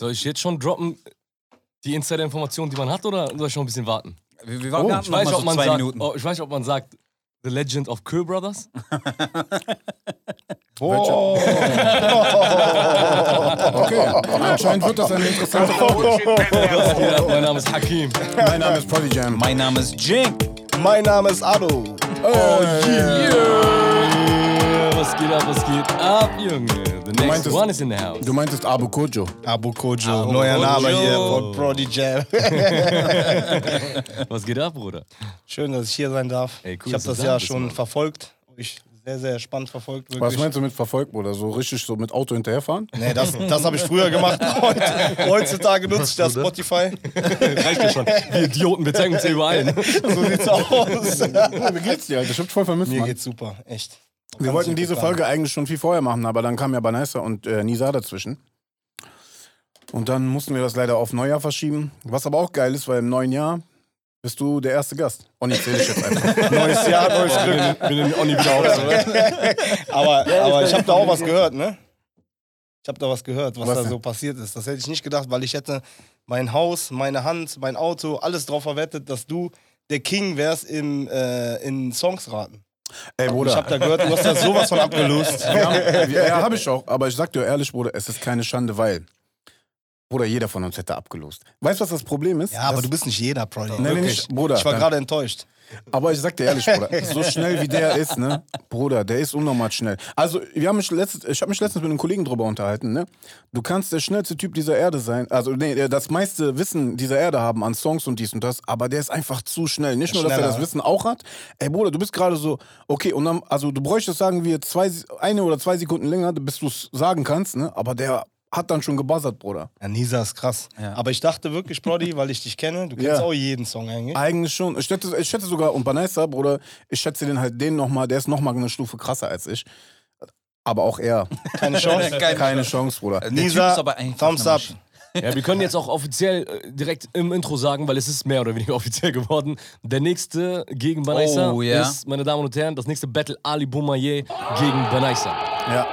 Soll ich jetzt schon droppen, die Insider-Informationen, die man hat, oder soll ich schon ein bisschen warten? Wir, wir Oh, warten Ich noch weiß, so man zwei sagt, Minuten. oh, ich weiß, ob man sagt, The Legend of Köhl Brothers. Oh. Okay, anscheinend wird das eine interessante Folge. Ja, mein Name ist Hakim. Mein Name ist Prodigy Jam. Mein Name ist Jink. Mein Name ist Ado. Oh, yeah. Was geht ab, was geht ab, Junge? The next meintest- one is in the house. Du meintest Abu Kojo. Abu Kojo, Abu neuer Kojo. Name hier von Brody Jam. Was geht ab, Bruder? Schön, dass ich hier sein darf. Ey, cool, ich habe das da ja schon Mann. verfolgt. Ich sehr, sehr spannend verfolgt. Wirklich. Was meinst du mit verfolgt, Bruder? So richtig so mit Auto hinterherfahren? Nee, das, das habe ich früher gemacht. Heute, heutzutage nutze ich das Spotify. Reicht ja schon. Wir Idioten, wir zeigen uns ja überall. So sieht's aus. Wie geht's dir, Alter? Ich hab voll vermisst, Mir Mann. geht's super, echt. Wir wollten diese. Folge eigentlich schon viel vorher machen, aber dann kam ja Banessa und äh, Nisa dazwischen. Und dann mussten wir das leider auf Neujahr verschieben. Was aber auch geil ist, weil im neuen Jahr bist du der erste Gast. Und ich zähle ich jetzt einfach. Neues Jahr, neues Glück. Bin den Onni wieder aus, oder? Aber, aber ich habe da auch was gehört, ne? Ich habe da was gehört, was, Was da denn? so passiert ist. Das hätte ich nicht gedacht, weil ich hätte mein Haus, meine Hand, mein Auto, alles drauf verwettet, dass du der King wärst im, äh, in Songs raten. Ey, Ich Bruder. habe da gehört, du hast da sowas von abgelöst. Wir, ja, habe ich auch. Aber ich sag dir ehrlich, Bruder, es ist keine Schande, weil. Bruder, jeder von uns hätte abgelost. Weißt du, was das Problem ist? Ja, aber das, du bist nicht jeder, Prodi. Nee, nee, Wirklich. nicht, Bruder. Ich war gerade enttäuscht. Aber ich sag dir ehrlich, Bruder, so schnell wie der ist, ne? Bruder, der ist unnormal schnell. Also, wir haben mich letztens, ich habe mich letztens mit einem Kollegen drüber unterhalten, ne? Du kannst der schnellste Typ dieser Erde sein, also nee, der das meiste Wissen dieser Erde haben an Songs und dies und das, aber der ist einfach zu schnell. Nicht nur, dass er das? Wissen auch hat. Ey, Bruder, du bist gerade so, okay, und dann, also du bräuchtest, sagen wir, zwei, eine oder zwei Sekunden länger, bis du es sagen kannst, ne? Aber der hat dann schon gebuzzert, Bruder. Ja, Nisa ist krass. Ja. Aber ich dachte wirklich, Prodi, weil ich dich kenne, du kennst Ja. auch jeden Song eigentlich. Eigentlich schon. Ich schätze, ich schätze sogar, und Banessa, Bruder, ich schätze den halt den nochmal, der ist nochmal eine Stufe krasser als ich. Aber auch er. Keine Chance. Keine Keine Chance, Bruder. Der Typ Nisa, ist aber einfach Thumbs up. Ja, wir können jetzt auch offiziell äh, direkt im Intro sagen, weil es ist mehr oder weniger offiziell geworden. Der nächste gegen Banaisa Oh, ja. ist, meine Damen und Herren, das nächste Battle Ali Boumaier gegen Banaisa. Ja.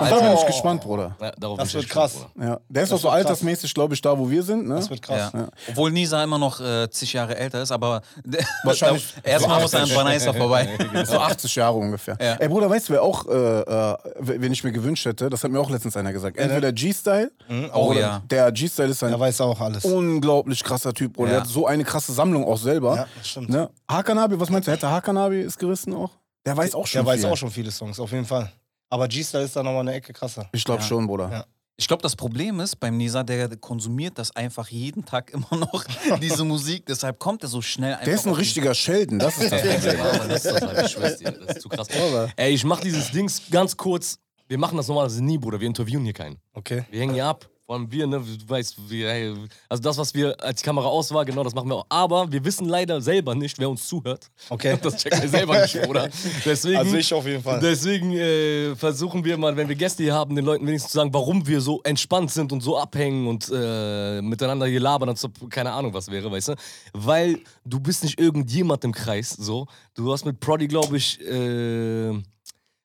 Und da bin ich gespannt, Bruder. Ja, darauf Das bin ich wird gespannt, krass. Bruder. Ja. Der ist Das auch so altersmäßig, glaube ich, da, wo wir sind. Ne? Das wird krass. Ja. Obwohl Nisa immer noch äh, zig Jahre älter ist, aber Wahrscheinlich erstmal muss er an 80. Banaisa vorbei. So 80 Jahre ungefähr. Ja. Ey, Bruder, weißt du, wer auch, äh, äh, wen ich mir gewünscht hätte? Das hat mir auch letztens einer gesagt. Entweder G-Style. Oh oder ja. Der G-Style ist ein Er weiß auch alles. unglaublich krasser Typ, Bruder. Ja. Der hat so eine krasse Sammlung auch selber. Ja, das stimmt. Ne? Hakanabi, was meinst du? Hätte Hakanabi es gerissen auch? Der weiß auch schon Der weiß viel. auch schon viele Songs, auf jeden Fall. Aber G-Style ist da nochmal eine Ecke krasser. Ich glaube Ja. schon, Bruder. Ja. Ich glaube, das Problem ist beim Nisa, der konsumiert das einfach jeden Tag immer noch, diese Musik. Deshalb kommt er so schnell einfach. Der ist ein richtiger Sheldon, das ist das Problem. Aber das ist das halt, ich schwör's dir, das ist zu krass. Ey, ich mach dieses Dings ganz kurz. Wir machen das normalerweise nie, Bruder. Wir interviewen hier keinen. Okay. Wir hängen hier ab. Vor allem wir, ne? Du weißt, wir, ey, also das, was wir, als die Kamera aus war, genau das machen wir auch. Aber wir wissen leider selber nicht, wer uns zuhört. Okay. Das checken wir selber nicht, Bruder. Deswegen, Also ich auf jeden Fall. Deswegen äh, versuchen wir mal, wenn wir Gäste hier haben, den Leuten wenigstens zu sagen, warum wir so entspannt sind und so abhängen und äh, miteinander hier labern, als ob keine Ahnung was wäre, weißt du? Weil du bist nicht irgendjemand im Kreis, so. Du hast mit Prodi, glaube ich, äh,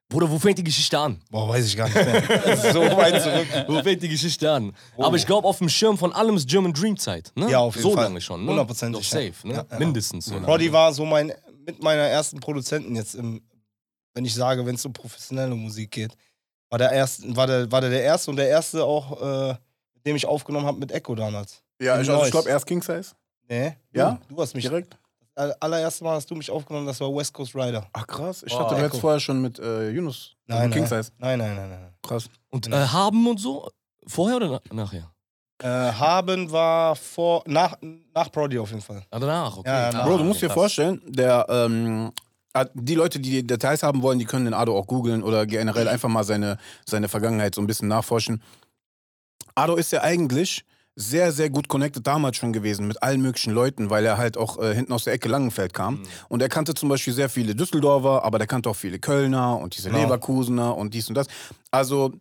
Bruder, wo fängt die Geschichte an? Boah, weiß ich gar nicht mehr. So weit zurück. Wo fängt die Geschichte an? Aber ich glaube, auf dem Schirm von allem ist German Dream Zeit. Ne? Ja, auf jeden so Fall. lange schon. Ne? Hundertprozentig, Doch safe, ne? ja. Ja. Mindestens so. lange. Prodi war so mein, mit meiner ersten Produzenten jetzt im, wenn ich sage, wenn es um professionelle Musik geht, war der erste, war der, war der, der erste und der erste auch, äh, mit dem ich aufgenommen habe mit Echo damals. Ja, ich, also ich glaube erst King Size. Nee? Ja? Du, du hast mich, Direkt. Das allererste Mal hast du mich aufgenommen, das war West Coast Rider. Ach krass, ich Oh, dachte, du hättest vorher schon mit äh, Yunus. Nein, also King nein. Size. Nein, nein, nein, nein. Krass. Und äh, haben und so? Vorher oder na nachher? Äh, haben war vor, nach, nach Prodi auf jeden Fall. Ah, danach, okay. Ja, ja, Bro, du musst dir vorstellen, der, ähm, äh, die Leute, die die Details haben wollen, die können den Ado auch googeln oder generell einfach mal seine, seine Vergangenheit so ein bisschen nachforschen. Ado ist ja eigentlich sehr, sehr gut connected damals schon gewesen mit allen möglichen Leuten, weil er halt auch äh, hinten aus der Ecke Langenfeld kam. Und er kannte zum Beispiel sehr viele Düsseldorfer, aber der kannte auch viele Kölner und diese Genau. Leverkusener und dies und das. Also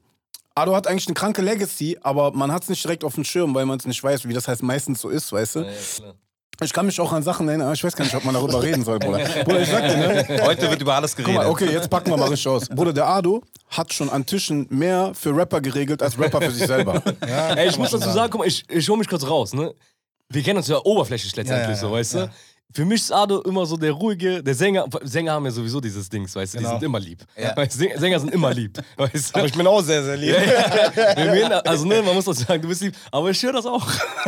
Ado hat eigentlich eine kranke Legacy, aber man hat es nicht direkt auf dem Schirm, weil man es nicht weiß, wie das heißt meistens so ist, weißt du? Ja, ja. Ich kann mich auch an Sachen erinnern, aber ich weiß gar nicht, ob man darüber reden soll, Bruder. Bruder, ich sag dir, ne? Heute wird über alles Guck geredet. mal, okay, jetzt packen wir mal richtig aus. Bruder, der Ado hat schon an Tischen mehr für Rapper geregelt als Rapper für sich selber. Ja, Ey, ich muss dazu sagen, guck mal, ich, ich hole mich kurz raus, ne? Wir kennen uns ja oberflächlich letztendlich Ja, ja, so, weißt ja. du? Für mich ist Ado immer so der ruhige, der Sänger, Sänger haben ja sowieso dieses Dings, weißt du, die Genau. sind immer lieb. Ja. Sänger sind immer lieb, weißt du? Aber ich bin auch sehr, sehr lieb. Wir meinen, also ne, man muss doch sagen, du bist lieb, aber ich höre das auch.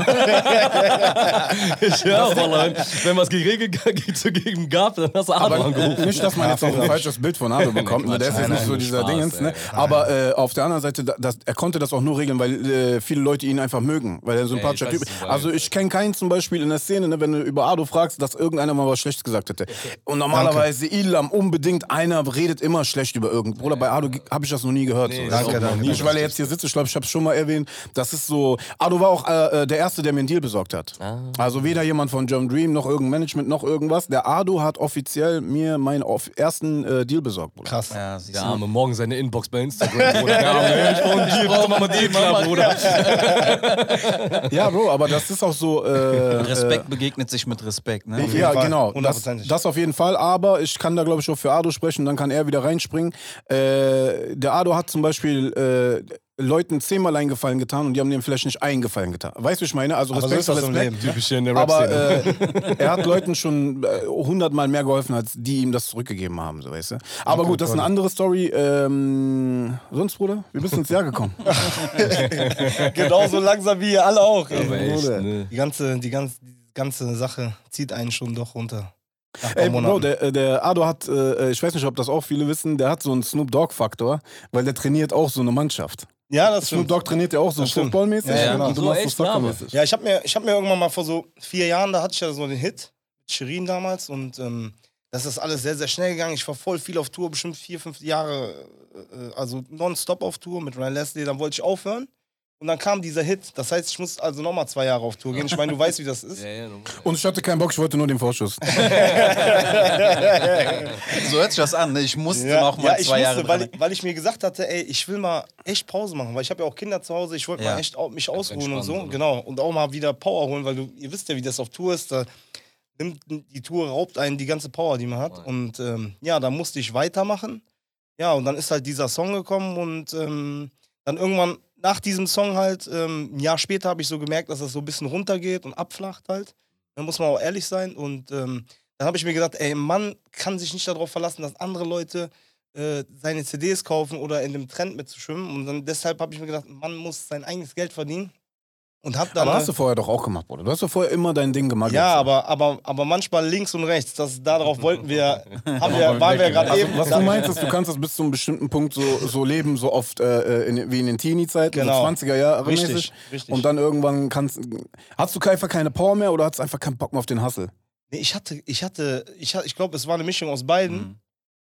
ich höre auch, Wallah, wenn was geregelt zu geben gab, dann hast du Ado Aber angerufen. nicht, dass man jetzt auch ein falsches Bild von Ado bekommt. ne? Der ist jetzt nicht so dieser Spaß, Dingens. Ne? Aber äh, auf der anderen Seite, da- das, er konnte das auch nur regeln, weil äh, viele Leute ihn einfach mögen. Weil er ein sympathischer Typ ist. Also ich kenne keinen zum Beispiel in der Szene, ne, wenn du über Ado fragst, dass irgendeiner mal was Schlechtes gesagt hätte. Und normalerweise Ilam unbedingt einer redet immer schlecht über irgend. Bruder, bei Ado habe ich das noch nie gehört. so. Nee, ist danke, danke. Nicht, weil er jetzt hier sitzt, ich glaube, ich habe es schon mal erwähnt. Das ist so. Ado war auch äh, äh, der Erste, der mir einen Deal besorgt hat. Ah. Also weder jemand von German Dream noch irgendein Management noch irgendwas. Der Ado hat offiziell mir meinen off- ersten äh, Deal besorgt, Bruder. Krass. Ja, siehst Der. Arme, morgen seine Inbox bei Instagram, Bruder. Der Arme, ich brauche einen Deal, bitte mach mal Deal klar, Bruder. Ja, Bro, aber das ist auch so. Äh, Respekt begegnet sich mit Respekt, ne? Äh, ja, Fall. genau. Das, das auf jeden Fall. Aber ich kann da, glaube ich, auch für Ado sprechen. Dann kann er wieder reinspringen. Äh, der Ado hat zum Beispiel äh, Leuten zehnmal einen Gefallen getan und die haben dem vielleicht nicht einen Gefallen getan. Weißt du, ich meine? Also Aber so Respekt Respekt. Leben. Typisch hier in der Aber Rap-Szene. äh, er hat Leuten schon äh, hundertmal mehr geholfen, als die ihm das zurückgegeben haben, so weißt du. Aber gut, das ist eine andere Story. Ähm, sonst, Bruder, bist du ins Jahr gekommen? Genauso langsam wie ihr alle auch. Aber echt, ne? Die ganze, die ganze, ganze Sache zieht einen schon doch runter. Ey, Bro, der, äh, der Ado hat, äh, ich weiß nicht, ob das auch viele wissen, der hat so einen Snoop Dogg-Faktor, weil der trainiert auch so eine Mannschaft. ja, das Snoop. Dogg trainiert ja auch so footballmäßig Ja, ja, und genau. du So machst echt, so soccermäßig. Ja, ich habe mir, ich hab mir irgendwann mal vor so vier Jahren, da hatte ich ja so den Hit mit Shirin damals und ähm, das ist alles sehr, sehr schnell gegangen. Ich war voll viel auf Tour, bestimmt vier, fünf Jahre, äh, also nonstop auf Tour mit Ryan Leslie. Dann wollte ich aufhören und dann kam dieser Hit. Das heißt, ich muss also nochmal zwei Jahre auf Tour gehen. Ich meine, du weißt, wie das ist. Ja, ja, normal. Und ich hatte keinen Bock, ich wollte nur den Vorschuss. So hört sich das an, ne? Ich musste Ja, noch mal ja, zwei musste, Jahre weil, ich, weil ich mir gesagt hatte, ey, ich will mal echt Pause machen, weil ich habe ja auch Kinder zu Hause, ich wollte Ja. mal echt mich ausruhen und so, oder? genau, und auch mal wieder Power holen, weil du, ihr wisst ja, wie das auf Tour ist, da nimmt die Tour, raubt einen die ganze Power, die man hat und ähm, ja, da musste ich weitermachen, ja, und dann ist halt dieser Song gekommen und ähm, dann irgendwann nach diesem Song halt, ähm, ein Jahr später habe ich so gemerkt, dass das so ein bisschen runtergeht und abflacht halt, da muss man auch ehrlich sein und ähm, dann habe ich mir gedacht, ey, Mann kann sich nicht darauf verlassen, dass andere Leute äh, seine CDs kaufen oder in dem Trend mitzuschwimmen. Und dann deshalb habe ich mir gedacht, man muss sein eigenes Geld verdienen. Und hab dann. Aber hast äh, du vorher doch auch gemacht, Bruder. Du hast doch vorher immer dein Ding gemacht. ja, aber, aber, aber manchmal links und rechts. Das, darauf wollten wir, haben wir, waren wir gerade Also, eben. was du meinst, ist, du kannst das bis zu einem bestimmten Punkt so, so leben, so oft äh, in, wie in den Teenie-Zeiten, Genau. so 20er Jahre Richtig, mäßig. richtig. Und dann irgendwann kannst Hast du einfach keine Power mehr oder hast du einfach keinen Bock mehr auf den Hustle? Nee, ich hatte, ich hatte, ich, ich glaube, es war eine Mischung aus beiden. Mhm.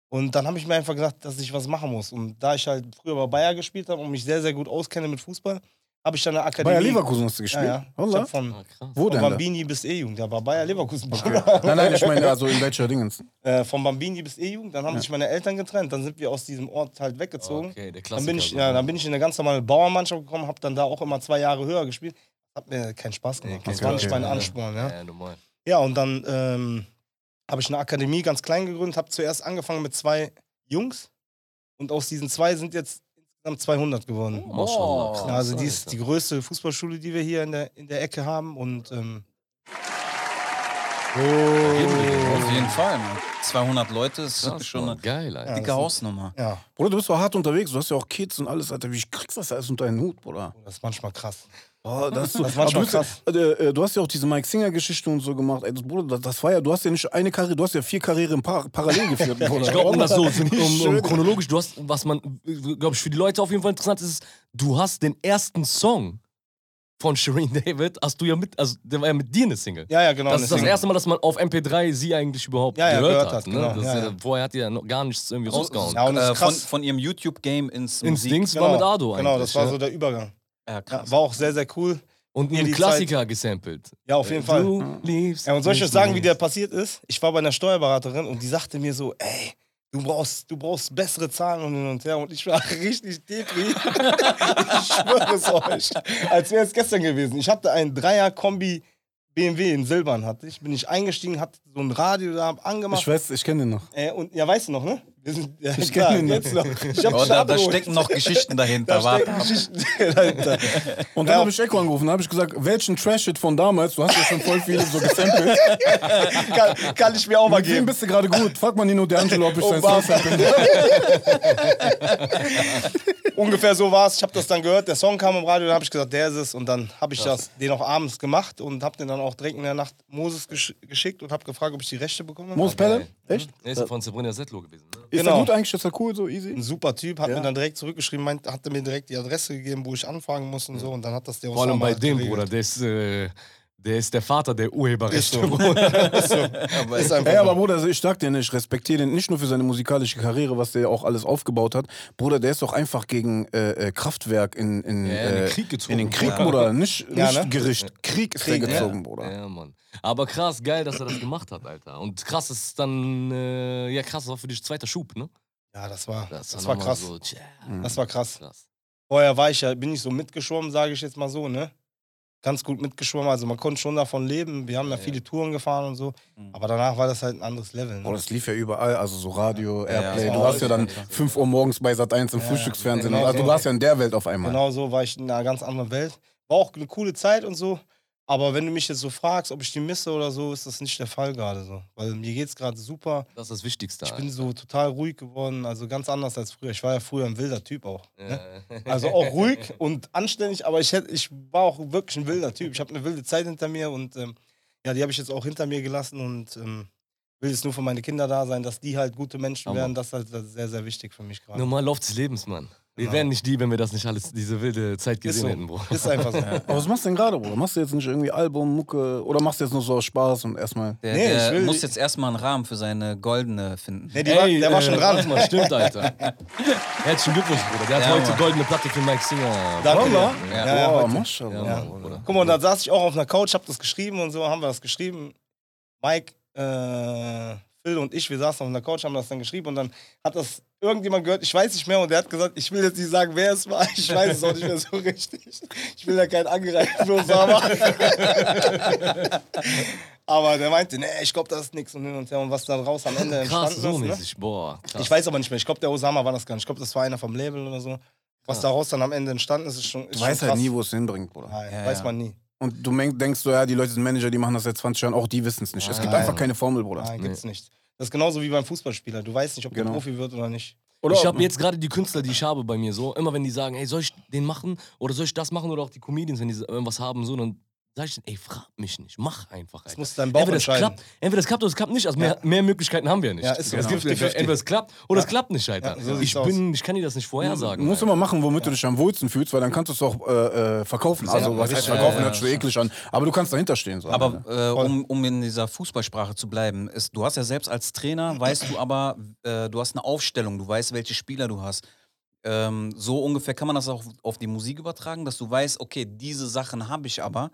Und dann habe ich mir einfach gedacht, dass ich was machen muss. Und da ich halt früher bei Bayer gespielt habe und mich sehr, sehr gut auskenne mit Fußball, habe ich dann eine Akademie. Bayer Leverkusen hast du Ja, gespielt? ja. Ich Wallah? hab von, Ah. Wo von denn? Da? Bambini bis E-Jugend. Da war Bayer Leverkusen. Nein, nein, ich meine, also in welcher Dingens? Äh, von Bambini bis E-Jugend. Dann haben sich meine Eltern getrennt. Dann sind wir aus diesem Ort halt weggezogen. Okay, der dann, Klassiker. bin ich, ja, dann bin ich in eine ganz normale Bauernmannschaft gekommen, habe dann da auch immer zwei Jahre höher gespielt. Hat mir keinen Spaß gemacht. Nee, das war nicht mein Ansporn. Ja, Ja, ja und dann ähm, habe ich eine Akademie ganz klein gegründet, habe zuerst angefangen mit zwei Jungs. Und aus diesen zwei sind jetzt insgesamt 200 geworden. Oh, Ja, also die ist die größte Fußballschule, die wir hier in der, in der Ecke haben. Und ähm, Auf jeden Fall, man. 200 Leute ist Krass, schon eine Geil, Alter. Ja. dicke ist- Hausnummer. ja, Bruder, du bist doch hart unterwegs. Du hast ja auch Kids und alles, Alter. Wie kriegst du das alles unter deinen Hut, Bruder? das ist manchmal krass. Oh, das, so, Das manchmal Aber du, bist ja- äh, äh, du hast ja auch diese Mike Singer-Geschichte und so gemacht. Ey, das, Bruder, das, das war ja, du hast ja nicht eine Karriere, du hast ja vier Karrieren par parallel geführt, Bruder. Ich glaube, um das so um, um, chronologisch, du hast, was man, glaube ich, für die Leute auf jeden Fall interessant ist, ist, du hast den ersten Song von Shireen David, hast du ja mit, also der war ja mit dir eine Single. Ja, ja, genau. das ist das deswegen- erste Mal, dass man auf MP3 sie eigentlich überhaupt Ja, ja, gehört, gehört hat. ne? genau, ja, ja, ja. Vorher hat die ja noch gar nichts irgendwie rausgehauen. Ja, und das Äh, ist von, krass. von ihrem YouTube-Game ins Ins Musik. Dings war mit Ado eigentlich. Genau, das war ja. so der Übergang. Ja, Ja, krass. war auch sehr, sehr cool. Und mir einen die Klassiker gesampelt. Ja, auf jeden Fall. Du liebst Ja, und soll ich euch sagen, wie der passiert ist? Ich war bei einer Steuerberaterin und die sagte mir so, ey, du brauchst, du brauchst bessere Zahlen und hin und her. Und ich war richtig depri. ich schwöre es euch. Als wäre es gestern gewesen. Ich hatte einen Dreier-Kombi BMW in Silbern hatte ich. Bin ich eingestiegen, hatte so ein Radio da angemacht. Ich weiß, ich kenne den noch. äh, und ja, weißt du noch, ne? Wir sind, ja, Ich klar, kenn ihn noch. jetzt noch. Ich hab Oh, da, da stecken noch Geschichten dahinter. da stecken. Geschichten dahinter. Und dann Ja. habe ich Echo angerufen, habe ich gesagt, welchen Trash-Shit von damals, du hast ja schon voll viele so gesampelt. kann, kann ich mir auch mal Mit wem geben. bist du gerade gut? Frag mal Nino D'Angelo, ob ich sein. Song sample. Ungefähr so war es. Ich habe das dann gehört, der Song kam im Radio, dann habe ich gesagt, der ist es. Und dann habe ich das, den auch abends gemacht und habe den dann auch direkt in der Nacht Moses gesch geschickt und habe gefragt, ob ich die Rechte bekomme. Mos Pelle? Echt? Er ist ja von Sabrina Settler gewesen. Ne? Ist Genau. der gut eigentlich? Ist der cool, so easy? Ein super Typ, hat Ja. mir dann direkt zurückgeschrieben, meint, hat mir direkt die Adresse gegeben, wo ich anfragen muss und so. Und dann hat das der Vor allem bei dem, geregelt. Bruder, der ist, äh, der ist der Vater der Urheberrechte, Ist so. Bruder. ist, einfach Ey, aber. Bruder, also ich sag dir nicht, ich respektiere den nicht nur für seine musikalische Karriere, was der auch alles aufgebaut hat. Bruder, der ist doch einfach gegen äh, äh, Kraftwerk in, in, Ja, in den äh, Krieg gezogen, In den Krieg, Bruder. Bruder. Nicht, Ja, nicht ne? Gericht. Krieg ist Krieg, der ja. gezogen, Bruder. Ja, Mann. Aber krass, geil, dass er das gemacht hat, Alter. Und krass ist dann, äh, ja krass, das war für dich zweiter Schub, ne? Ja, das war, Das, das war krass. So, tja, Das war krass. krass. Vorher war ich ja, bin ich so mitgeschwommen, sage ich jetzt mal so, ne? Ganz gut mitgeschwommen. Also man konnte schon davon leben. Wir haben ja, Ja. viele Touren gefahren und so. Aber danach war das halt ein anderes Level. Boah, Ne? das lief ja überall, also so Radio, Ja, Airplay. ja, du warst ja dann alles 5 Uhr morgens bei Sat 1 im Ja, Frühstücksfernsehen. genau also du warst ja in der Welt auf einmal. Genau so war ich in einer ganz anderen Welt. War auch eine coole Zeit und so. Aber wenn du mich jetzt so fragst, ob ich die misse oder so, ist das nicht der Fall gerade so. Weil mir geht's gerade super. Das ist das Wichtigste. Ich bin so total ruhig geworden, also ganz anders als früher. Ich war ja früher ein wilder Typ auch. Ne? Alter. Also auch ruhig und anständig, aber ich, hätt, ich war auch wirklich ein wilder Typ. Ich habe eine wilde Zeit hinter mir und ähm, ja, die habe ich jetzt auch hinter mir gelassen und ähm, will jetzt nur für meine Kinder da sein, dass die halt gute Menschen Hammer. werden. Das ist halt sehr, sehr wichtig für mich gerade. Normal Lauf des Lebens, Mann. Wir Genau. wären nicht die, wenn wir das nicht alles, diese wilde Zeit gesehen so. hätten, Bro. Ist einfach so. Aber was machst du denn gerade, Bruder? Machst du jetzt nicht irgendwie Album, Mucke oder machst du jetzt nur so aus Spaß und erstmal. Der, Nee, der ich will- muss jetzt erstmal einen Rahmen für seine goldene finden. Nee, die war, der war äh, schon warte dran. Mal, stimmt, Alter. Herzlichen Glückwunsch, Bruder. Der hat Ja, heute Mann. goldene Platte für Mike Singer. Danke. Ja, Ja, ja, heute. Maschallah. Ja, Ja. Guck mal, und da saß ich auch auf einer Couch, hab das geschrieben und so, haben wir das geschrieben. Mike, äh, Phil und ich, wir saßen auf einer Couch, haben das dann geschrieben und dann hat das irgendjemand gehört, ich weiß nicht mehr, und der hat gesagt, ich will jetzt nicht sagen, wer es war, ich weiß es auch nicht mehr so richtig. Ich will ja keinen für Osama. Aber der meinte, nee, ich glaube, das ist nichts und hin und her und was da raus am Ende Krass, entstanden so ist. Ne? mäßig. Boah, krass. Ich weiß aber nicht mehr, ich glaube, der Osama war das gar nicht. Ich glaube, das war einer vom Label oder so. Was daraus dann am Ende entstanden ist, ist schon. Ist Du weißt schon halt nie, wo es hinbringt, Bruder. Nein, Ja, weiß ja. man nie. Und du denkst so, ja, die Leute sind Manager, die machen das seit 20 Jahren, auch die wissen es nicht. Es gibt Nein. einfach keine Formel, Bruder. Nein, gibt's nicht. Das ist genauso wie beim Fußballspieler. Du weißt nicht, ob Genau. der Profi wird oder nicht. Oder Ich habe jetzt gerade die Künstler, die ich habe bei mir so, immer wenn die sagen, ey, soll ich den machen oder soll ich das machen oder auch die Comedians, wenn die irgendwas haben, so, dann sag ich, denen, ey, frag mich nicht, mach einfach. Das Alter. muss dein Bauch entweder es entscheiden. klappt, entweder es klappt oder es klappt nicht. Also mehr, mehr Möglichkeiten haben wir nicht. Ja, ist so. Es Genau. gibt, 50-50. entweder es klappt oder es klappt nicht, Alter. Ja, so ich, bin, ich kann dir das nicht vorhersagen. Du musst Alter. immer machen, womit du dich am wohlsten fühlst, weil dann kannst du es auch äh, äh, verkaufen. Also, was heißt verkaufen, Ja, ja, hört sich so eklig an. Aber du kannst dahinter stehen. So. Aber äh, um, um in dieser Fußballsprache zu bleiben, ist, du hast ja selbst als Trainer, weißt du aber, äh, du hast eine Aufstellung, du weißt, welche Spieler du hast. Ähm, so ungefähr kann man das auch auf die Musik übertragen, dass du weißt, okay, diese Sachen habe ich aber.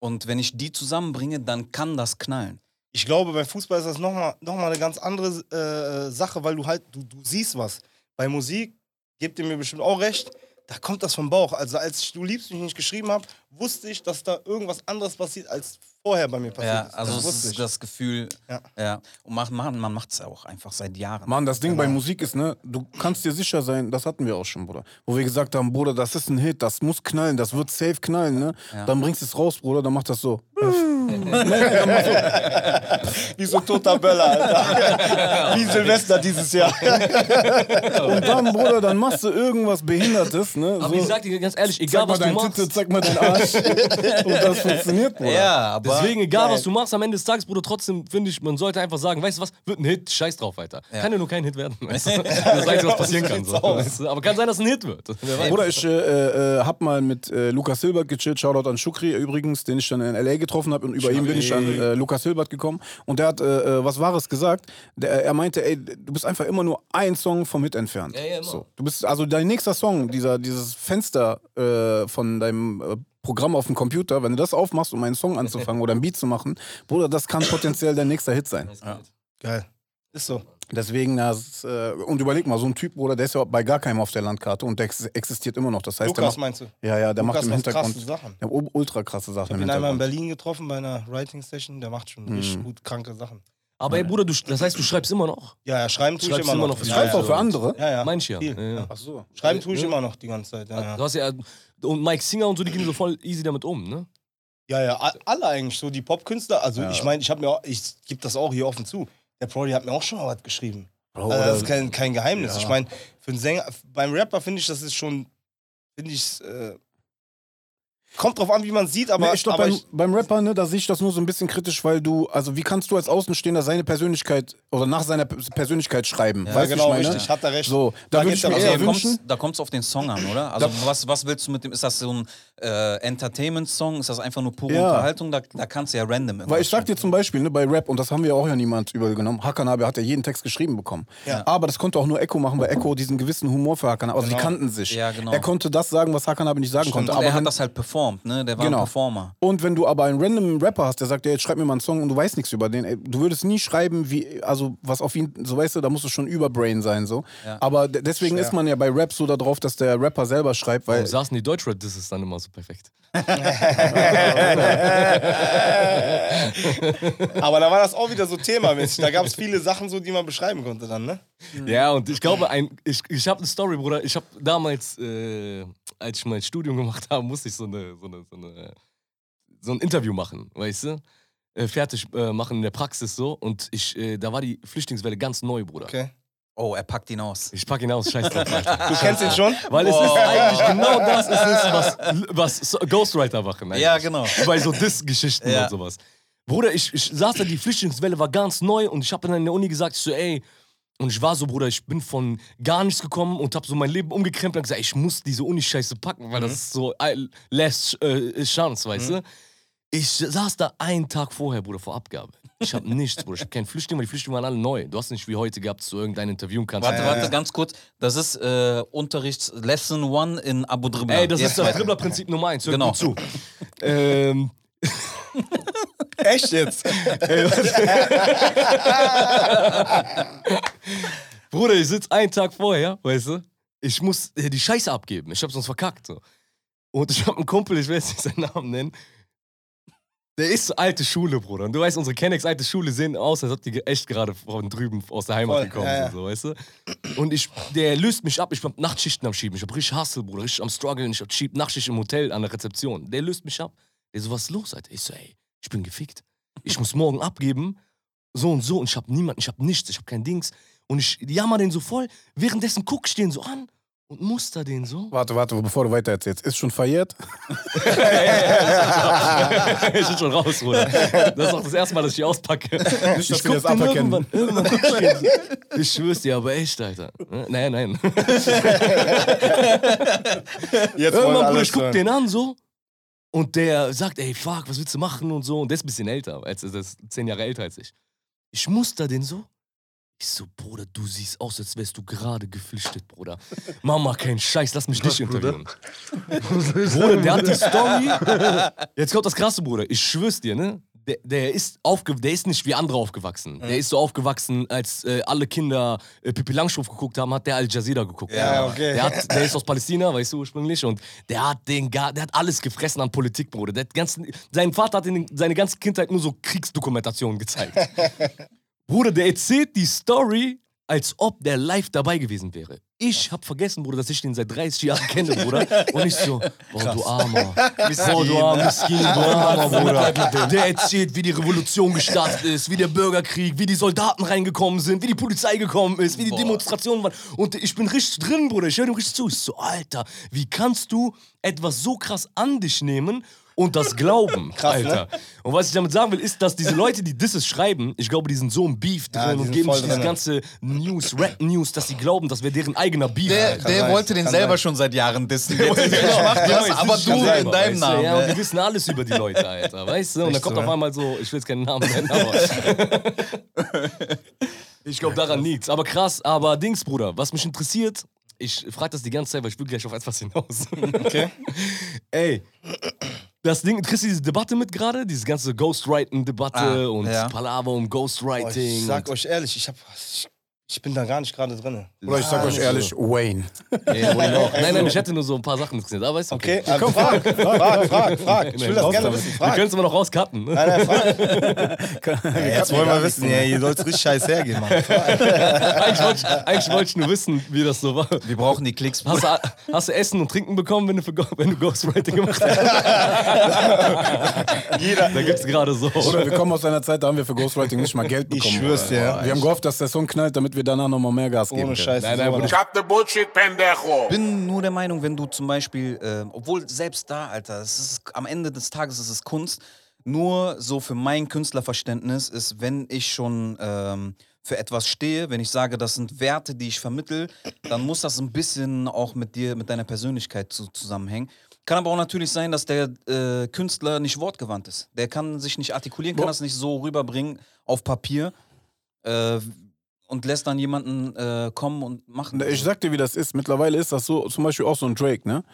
Und wenn ich die zusammenbringe, dann kann das knallen. Ich glaube, beim Fußball ist das nochmal noch mal eine ganz andere äh, Sache, weil du halt, du, du siehst was. Bei Musik, gebt ihr mir bestimmt auch recht, da kommt das vom Bauch. Also als ich Du liebst mich nicht geschrieben habe, wusste ich, dass da irgendwas anderes passiert, als vorher bei mir passiert Ja, ist. also das es ist das Gefühl, Ja. ja. Und man, man, man macht es auch einfach seit Jahren. Mann, das Ding Genau. bei Musik ist, ne, du kannst dir sicher sein, das hatten wir auch schon, Bruder. Wo wir gesagt haben, Bruder, das ist ein Hit, das muss knallen, das wird safe knallen, ne? Ja. Dann bringst du es raus, Bruder, dann macht das so. Wie so toter Böller, Alter. Wie Silvester dieses Jahr. Und dann, Bruder, dann machst du irgendwas Behindertes, ne? Aber so, ich sag dir ganz ehrlich, egal zeig was du machst. Titel, zeig mal deinen Arsch. Und das funktioniert, Bruder. Ja, aber. Deswegen, egal Geil. was du machst, am Ende des Tages, Bruder, trotzdem finde ich, man sollte einfach sagen, weißt du was, wird ein Hit, scheiß drauf, Alter. Kann ja nur kein Hit werden. Weißt du? Das Einzige, was passieren kann. So. Aber kann sein, dass ein Hit wird. Bruder, ich äh, äh, hab mal mit äh, Lukas Hilbert gechillt, Shoutout an Shukri übrigens, den ich dann in L.A. getroffen habe und über ihn bin ich an äh, Lukas Hilbert gekommen und der hat äh, äh, was Wahres gesagt. Der, er meinte, ey, du bist einfach immer nur ein Song vom Hit entfernt. Ja, ja, immer. so. Du bist, also dein nächster Song, dieser, dieses Fenster äh, von deinem äh, Programm auf dem Computer, wenn du das aufmachst, um einen Song anzufangen oder ein Beat zu machen, Bruder, das kann potenziell dein nächster Hit sein. Geil. Ist so. Deswegen, das, äh, und überleg mal, so ein Typ, Bruder, der ist ja bei gar keinem auf der Landkarte und der ex existiert immer noch. Das heißt, der Lukas macht, meinst du? ja, ja, der Lukas macht im macht krasse Hintergrund Sachen. der hat ultra krasse Sachen Ich habe ihn einmal in Hintergrund. Berlin getroffen bei einer Writing Session, der macht schon Mhm. richtig gut kranke Sachen. Aber ey, Bruder, du, das heißt, du schreibst immer noch? Ja, ja, schreiben tue ich Schreibst immer immer noch. noch Ja, schreibst ja. auch für andere? Ja, ja. Manch ja. Ja, ja. Ach so. Schreiben tue ich Ja. immer noch die ganze Zeit. Ja, Du ja. hast ja. Und Mike Singer und so, die gehen so voll easy damit um, ne? ja, ja alle eigentlich so, die Popkünstler. Also Ja. ich meine, ich habe mir auch, ich gebe das auch hier offen zu. Der Prodi hat mir auch schon mal was geschrieben. Bro, Also das ist kein, kein Geheimnis. Ja. Ich meine, für einen Sänger, beim Rapper finde ich, das ist schon, finde ich, äh, kommt drauf an, wie man sieht, aber, Nee, ich glaube, beim, beim Rapper, ne, da sehe ich das nur so ein bisschen kritisch, weil du, also wie kannst du als Außenstehender seine Persönlichkeit oder nach seiner Persönlichkeit schreiben? Ja, weißt genau, ich meine? richtig, hat er recht. So, da Da würde ich mir eher wünschen. da kommt es auf den Song an, oder? Also was, was willst du mit dem, ist das so ein äh, Entertainment-Song, ist das einfach nur pure Ja. Unterhaltung? Da, da kannst du ja random Weil ich sag dir zum Beispiel, ne, bei Rap, und das haben wir auch ja niemand übergenommen, Hakanabe hat ja jeden Text geschrieben bekommen. Ja. Aber das konnte auch nur Echo machen, weil Echo diesen gewissen Humor für Hakanabe, also Genau. die kannten sich. Ja, genau. Er konnte das sagen, was Hakanabe nicht sagen Stimmt. konnte. Aber er wenn, hat das halt performt, ne? Der war Genau. ein Performer. und wenn du aber einen random Rapper hast, der sagt, ja, jetzt schreib mir mal einen Song und du weißt nichts über den, ey, du würdest nie schreiben, wie, also was auf ihn, so weißt du, da musst du schon über Brain sein, so. Ja. Aber de- deswegen Schwer. ist man ja bei Rap so darauf, dass der Rapper selber schreibt, weil Warum saßen die Deutschrap, das ist dann immer so perfekt. aber da war das auch wieder so themamäßig. Da gab es viele Sachen, so, die man beschreiben konnte dann, ne? Ja, und ich glaube, ein, ich, ich habe eine Story, Bruder. Ich habe damals, äh, als ich mein Studium gemacht habe, musste ich so, eine, so, eine, so, eine, so ein Interview machen, weißt du? Äh, fertig äh, machen in der Praxis so. Und ich, äh, da war die Flüchtlingswelle ganz neu, Bruder. Okay. Oh, er packt ihn aus. Ich pack ihn aus, scheiß drauf, Alter. Du kennst ihn schon? Weil es ist eigentlich genau das, ist es, was, was Ghostwriter machen. Eigentlich. Ja, genau. Bei so Diss-Geschichten Ja. und sowas. Bruder, ich, ich saß da, die Flüchtlingswelle war ganz neu und ich habe dann in der Uni gesagt, ich so, ey, und ich war so, Bruder, ich bin von gar nichts gekommen und habe so mein Leben umgekrempelt und gesagt, ich muss diese Uni-Scheiße packen, weil das ist so äh, last äh, Chance, weißt du? Ich saß da einen Tag vorher, Bruder, vor Abgabe. Ich habe nichts, Bruder. Ich habe keinen Flüchtling, weil die Flüchtlinge waren alle neu. Du hast nicht wie heute gehabt, dass du irgendein interviewen kannst. Warte, warte, ganz kurz. Das ist äh, Unterrichts Lesson One in Abu Dhabi. Ey, das Jetzt ist das. Dribbler-Prinzip Nummer eins. Hör Genau. zu. ähm, Echt jetzt? Bruder, ich sitze einen Tag vorher, weißt du? Ich muss äh, die Scheiße abgeben. Ich hab sonst verkackt. So. Und ich hab einen Kumpel, ich will jetzt nicht seinen Namen nennen. Der ist alte Schule, Bruder. Und du weißt, unsere Kennex alte Schule sehen aus, als ob die echt gerade von drüben aus der Heimat Voll, gekommen ja, sind, so, weißt du? Und ich, der löst mich ab. Ich bin Nachtschichten am Schieben. Ich hab richtig Hustle, Bruder. Richtig am Struggeln. Ich hab schieb Nachtschicht im Hotel an der Rezeption. Der löst mich ab. Der so, was ist los, Alter? Ich so, ey, ich bin gefickt. Ich muss morgen abgeben. So und so. Und ich hab niemanden, ich hab nichts, ich hab kein Dings. Und ich jammer den so voll. Währenddessen guck ich den so an und muster den so. Warte, warte, bevor du weiter erzählst. Ist schon verjährt? ich bin schon raus, Bruder. Das ist auch das erste Mal, dass ich die auspacke. Nicht, dass ich das aberkennen. ich. Ich schwör's dir, aber echt, Alter. Nein, nein. Jetzt Irgendwann, Bruder, ich guck hören. den an so. Und der sagt, ey, fuck, was willst du machen und so. Und der ist ein bisschen älter, als, der ist zehn Jahre älter als ich. Ich muster den so. Ich so, Bruder, du siehst aus, als wärst du gerade geflüchtet, Bruder. Mama, kein Scheiß, lass mich nicht interviewen. Bruder, der hat die Story. Jetzt kommt das Krasse, Bruder. Ich schwör's dir, ne? Der, der, ist aufge der ist nicht wie andere aufgewachsen. Der ist so aufgewachsen, als äh, alle Kinder äh, Pippi Langstrumpf geguckt haben, hat der Al Jazeera geguckt. Ja, okay. Der, hat, der ist aus Palästina, weißt du, ursprünglich. Und der hat, den, der hat alles gefressen an Politik, Bruder. Der hat ganzen, sein Vater hat in seine ganze Kindheit nur so Kriegsdokumentationen gezeigt. Bruder, der erzählt die Story, als ob der live dabei gewesen wäre. Ich hab vergessen, Bruder, dass ich den seit 30 Jahren kenne, Bruder. Und ich so, boah, du Armer. Boah, du armer Miskin, du Armer, Bruder. Der erzählt, wie die Revolution gestartet ist, wie der Bürgerkrieg, wie die Soldaten reingekommen sind, wie die Polizei gekommen ist, wie die Demonstrationen waren. Und ich bin richtig drin, Bruder. Ich höre dem richtig zu. Ich so, Alter, wie kannst du etwas so krass an dich nehmen und das glauben, Krass, ne? Alter. Und was ich damit sagen will, ist, dass diese Leute, die Disses schreiben, ich glaube, die sind so im Beef drin Ja, die und geben sich diese ganze News, Rap-News, dass sie glauben, das wäre deren eigener Beef. Der, der sein, wollte den selber sein. schon seit Jahren dissen. Der wollte, ich mach das, Genau, aber du in deinem weißt du? Namen. Ja, und ne? die wissen alles über die Leute, Alter, weißt du? Und dann Echt kommt so, auf einmal so, ich will jetzt keinen Namen nennen, aber. ich glaube, daran liegt's. Aber krass, aber Dings, Bruder, was mich interessiert, ich frage das die ganze Zeit, weil ich will gleich auf etwas hinaus. Okay. Ey, das Ding, kriegst du diese Debatte mit gerade? Diese ganze Ghostwriting-Debatte Ah, und ja. Palaver um Ghostwriting. ich sag euch ehrlich, ich hab. Ich, Ich bin da gar nicht gerade drin. Oder ich sag euch ehrlich, Wayne. Nein, nein, ich hätte nur so ein paar Sachen gesehen. Aber ist okay. Okay, also frag, frag, frag, frag. Ich will das gerne wissen. Wir Frag. können es immer noch rauscutten. Ne? Nein, nein, frag. Ja, jetzt wollen wir wissen, ja, hier soll es richtig scheiße hergehen, Mann. Eigentlich wollte ich, eigentlich wollte ich nur wissen, wie das so war. Wir brauchen die Klicks. Hast du, hast du Essen und Trinken bekommen, wenn du, wenn du Ghostwriting gemacht hast? Jeder. Da gibt's gerade so. Oder wir kommen aus einer Zeit, da haben wir für Ghostwriting nicht mal Geld bekommen. schwör's dir, ja. Wir haben gehofft, dass der Song knallt, damit wir danach nochmal mehr Gas geben Ohne können. Scheiß. Nein, nein, Bruder. Cut the bullshit, pendejo. bin nur der Meinung, wenn du zum Beispiel, äh, obwohl selbst da, Alter, es ist, am Ende des Tages ist es Kunst. Nur so für mein Künstlerverständnis ist, wenn ich schon ähm, für etwas stehe, wenn ich sage, das sind Werte, die ich vermittel, dann muss das ein bisschen auch mit dir, mit deiner Persönlichkeit zu, zusammenhängen. Kann aber auch natürlich sein, dass der äh, Künstler nicht wortgewandt ist. Der kann sich nicht artikulieren, kann das nicht so rüberbringen auf Papier äh, und lässt dann jemanden äh, kommen und machen. Ich sag dir, wie das ist. Mittlerweile ist das so, zum Beispiel auch so ein Drake, ne?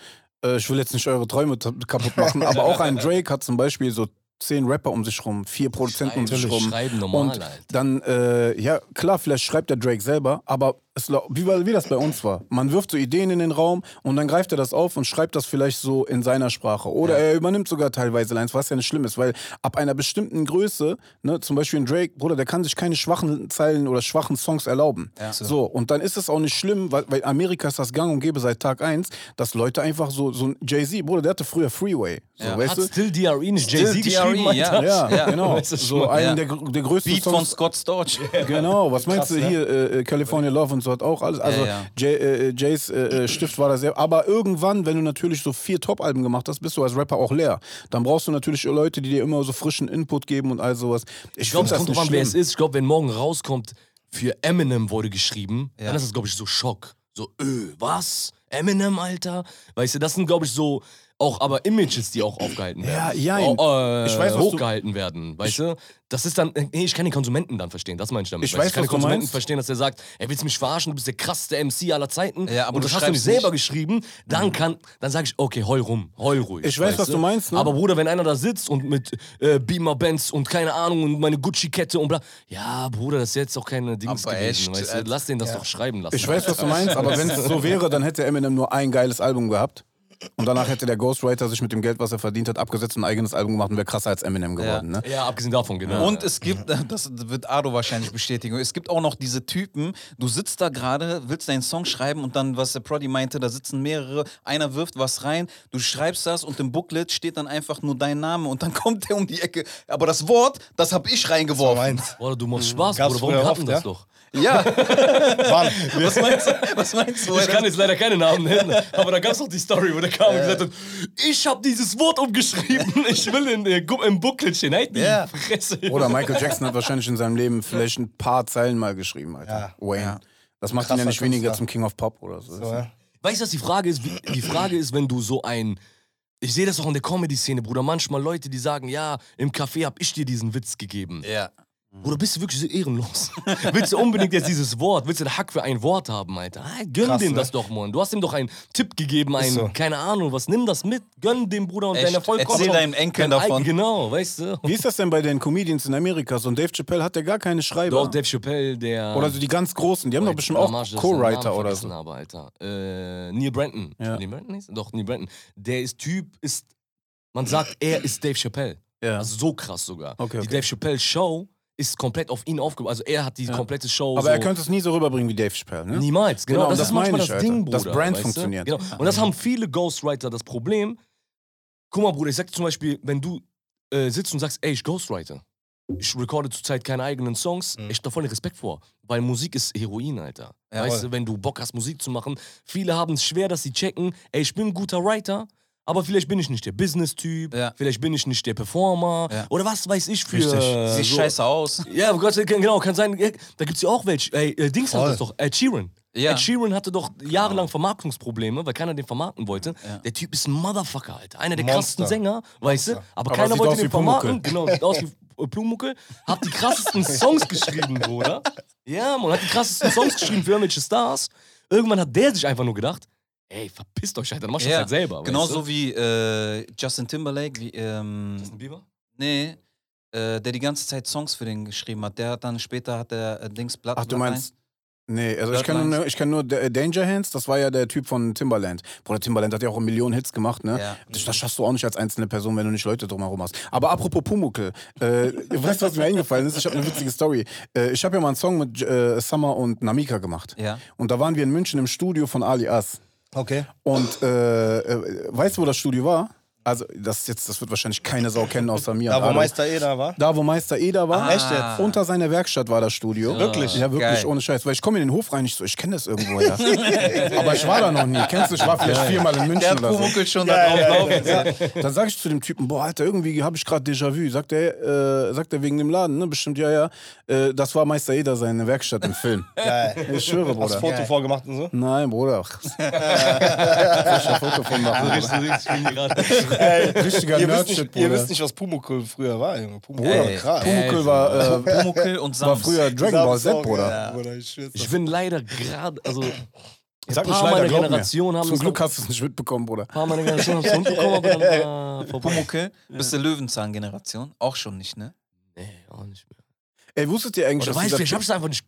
Äh, Ich will jetzt nicht eure Träume kaputt machen, aber auch ein Drake hat zum Beispiel so zehn Rapper um sich rum, vier Produzenten um sich rum. schreiben normal, und dann, äh, ja, klar, vielleicht schreibt der Drake selber, aber es, wie, wie das bei uns war. Man wirft so Ideen in den Raum und dann greift er das auf und schreibt das vielleicht so in seiner Sprache. Oder er übernimmt sogar teilweise Lines, was ja nicht schlimm ist, weil ab einer bestimmten Größe, ne, zum Beispiel ein Drake, Bruder, der kann sich keine schwachen Zeilen oder schwachen Songs erlauben. So, und dann ist es auch nicht schlimm, weil, weil Amerika ist das gang und gäbe seit Tag eins, dass Leute einfach so, so ein Jay-Z, Bruder, der hatte früher Freeway. So, Ja. weißt Hat du? Still DRE nicht Jay-Z DRE, geschrieben, Alter? ja. Ja, Ja. genau. Weißt du So einen ja. der, der größten Beat von Songs. Scott Storch. Genau, was meinst Krass, du ne? hier? Äh, äh, California Love und so hat auch alles. Also Ja, ja. Jay, äh, Jays äh, äh, Stift war da sehr. Aber irgendwann, wenn du natürlich so vier Top-Alben gemacht hast, bist du als Rapper auch leer. Dann brauchst du natürlich Leute, die dir immer so frischen Input geben und all sowas. Ich, Ich glaube, das kommt nicht drauf an, wer es ist. Ich glaube, wenn morgen rauskommt, für Eminem wurde geschrieben, Ja. dann ist das, glaube ich, so Schock. So, öh, was? Eminem, Alter? Weißt du, das sind, glaube ich, so auch aber Images, die auch aufgehalten werden. Ja, jein. Oh, äh, Ich weiß, was du- hochgehalten werden, weißt du? Das ist dann, nee, ich kann den Konsumenten dann verstehen, das meine ich damit. Ich weiß, ich kann was den Konsumenten meinst. verstehen, dass er sagt, ey, willst du mich verarschen, du bist der krasseste MC aller Zeiten Ja, aber und du das hast du nicht selber nicht- geschrieben, dann kann, dann sage ich, okay, heul rum, heul ruhig. Ich weiß, weißt was du meinst, ne? Aber Bruder, wenn einer da sitzt und mit äh, Beamer Bands und keine Ahnung und meine Gucci-Kette und bla, ja, Bruder, das ist jetzt auch keine Dings Aber gewesen, echt, weißt du? Alter. Lass den das doch schreiben lassen. Ich weiß, was du meinst, aber wenn es so wäre, dann hätte Eminem nur ein geiles Album gehabt. Und danach hätte der Ghostwriter sich mit dem Geld, was er verdient hat, abgesetzt und ein eigenes Album gemacht und wäre krasser als Eminem geworden. Ne? Ja, abgesehen davon, genau. Und es gibt, das wird Ado wahrscheinlich bestätigen, es gibt auch noch diese Typen, du sitzt da gerade, willst deinen Song schreiben und dann, was der Prodi meinte, da sitzen mehrere, einer wirft was rein, du schreibst das und im Booklet steht dann einfach nur dein Name und dann kommt der um die Ecke. Aber das Wort, das habe ich reingeworfen. Meins. Bruder, du machst Spaß, Bruder, warum hatten oft, das ja? doch? Ja, Wann? was meinst du? Was meinst du? Ich kann jetzt leider keine Namen nennen, aber da gab es doch die Story, wo der kam und gesagt hat, ich habe dieses Wort umgeschrieben, ich will in, äh, im Booklet stehen. Halt die Ja. Fresse. Oder Michael Jackson hat wahrscheinlich in seinem Leben vielleicht ein paar Zeilen mal geschrieben, Alter. Ja. Wayne. Das macht ihn ja Krasser nicht weniger zum King of Pop oder so. So, ja. Weißt du, was die Frage ist? Wie, die Frage ist, wenn du so ein. Ich sehe das auch in der Comedy-Szene, Bruder. Manchmal Leute, die sagen, ja, im Café hab ich dir diesen Witz gegeben. Ja. Bruder, bist du wirklich so ehrenlos? willst du unbedingt jetzt dieses Wort, willst du den Hack für ein Wort haben, Alter? Ah, gönn Krass, dem ne? das doch, Mann. Du hast ihm doch einen Tipp gegeben, einen, so. keine Ahnung, was, nimm das mit, gönn dem Bruder und Echt? dein Erfolg kommt Erzähl deinem Enkel davon. Genau, weißt du? Wie ist das denn bei den Comedians in Amerika? So ein Dave Chappelle hat der gar keine Schreiber. Doch, Dave Chappelle, der. oder so die ganz großen, die haben doch bestimmt auch Co-Writer oder so. Habe, Alter. Äh, Neil Brenton. Ja. Neil Brenton ist? Doch, Neil Brenton. Der ist Typ, ist. Man sagt, er ist Dave Chappelle. Ja. Also so krass sogar. Okay, Die okay. Dave Chappelle Show ist komplett auf ihn aufgebaut. Also er hat die komplette Show. Aber so er könnte es nie so rüberbringen wie Dave Chappelle, ne? Niemals, genau. Genau, das, das ist manchmal das ich, Alter. Ding, Bruder. Das Brand weißt du? funktioniert. Genau. Und das haben viele Ghostwriter das Problem. Guck mal, Bruder, ich sag dir zum Beispiel, wenn du äh, sitzt und sagst, ey, ich Ghostwriter. Ich recorde zurzeit keine eigenen Songs. Ich hab da voll den Respekt vor. Weil Musik ist Heroin, Alter. Ja, weißt du, wenn du Bock hast, Musik zu machen. Viele haben es schwer, dass sie checken, ey, ich bin ein guter Writer, aber vielleicht bin ich nicht der Business-Typ, Ja. vielleicht bin ich nicht der Performer Ja. oder was weiß ich für. Richtig. äh, Sieht so- scheiße aus. Ja, aber Gott, genau, kann sein. ja, Da gibt's ja auch welche. Ey, äh, Dings hat Voll. das doch. Ed Sheeran. Ja. Ed Sheeran hatte doch jahrelang Vermarktungsprobleme, weil keiner den vermarkten wollte. Der Typ ist ein Motherfucker, Alter. Einer der Monster. krassesten Sänger, weißt du? Aber, Aber keiner wollte aus den vermarkten. Genau, sieht aus wie äh, Plumuckel. Hat die krassesten Songs geschrieben, Bruder. Ja, man hat die krassesten Songs geschrieben für irgendwelche Stars. Irgendwann hat der sich einfach nur gedacht, ey, verpisst euch, Alter, dann machst du das halt selber. Genauso weißt wie äh, Justin Timberlake, wie, ähm, du? Justin Bieber? nee, äh, der die ganze Zeit Songs für den geschrieben hat. Der hat dann später hat der äh, Dings Blatt. Ach, du meinst Nee, also ich kenne nur, ich kenn nur D- Danger Hands, das war ja der Typ von Timbaland. Bruder, Timbaland hat ja auch Millionen Hits gemacht, ne? Ja. Das, das schaffst du auch nicht als einzelne Person, wenn du nicht Leute drumherum hast. Aber apropos Pumuckl, äh, weißt du, was mir eingefallen ist? Ich habe eine witzige Story. Äh, ich habe ja mal einen Song mit äh, Summer und Namika gemacht. Ja. Und da waren wir in München im Studio von Ali As. Okay. Und äh, äh, weißt du, wo das Studio war? Also, das, ist jetzt, das wird wahrscheinlich keine Sau kennen außer mir. Da, wo. Meister Eder war? Da, wo Meister Eder war. Ah. Echt jetzt? Unter seiner Werkstatt war das Studio. Wirklich? Ja, wirklich, Geil. ohne Scheiß. Weil ich komme in den Hof rein, ich so, ich kenne das irgendwo, ja. Aber ich war da noch nie. Kennst du, ich war vielleicht viermal in Der München hat oder so. Schon da drauf laufen sehen. Dann sag ich zu dem Typen, boah, Alter, irgendwie habe ich gerade Déjà-vu. Sagt er, äh, sagt er wegen dem Laden, ne? Bestimmt, ja, ja. Äh, das war Meister Eder seine Werkstatt im Film. Geil. Ich schwöre, Hast Bruder. du Foto vorgemacht und so? Nein, Bruder. Ich ein Foto von machen, Richtig, Bruder? richtig, ich. Richtiger Ihr wisst, Nerdshit, nicht, ihr wisst nicht, was Pumuckl früher war, Junge. Pumuckl Ey. war krass. Pumuckl war, äh, Pumuckl und war Sams. früher Dragon Ball Z, Bruder. Ja. Bruder, ich Ich bin leider gerade, also ein Sag nicht paar leider, mir. Generation haben Zum Glück hast du es nicht mitbekommen, Bruder. ein paar meiner Generation haben es mitbekommen, aber dann war vorbei. Pumuckl, bist du Löwenzahn-Generation? Auch schon nicht, ne? Nee, auch nicht mehr. Ey, wusstet ihr eigentlich, Oder dass weißt du, ich hab's einfach nicht.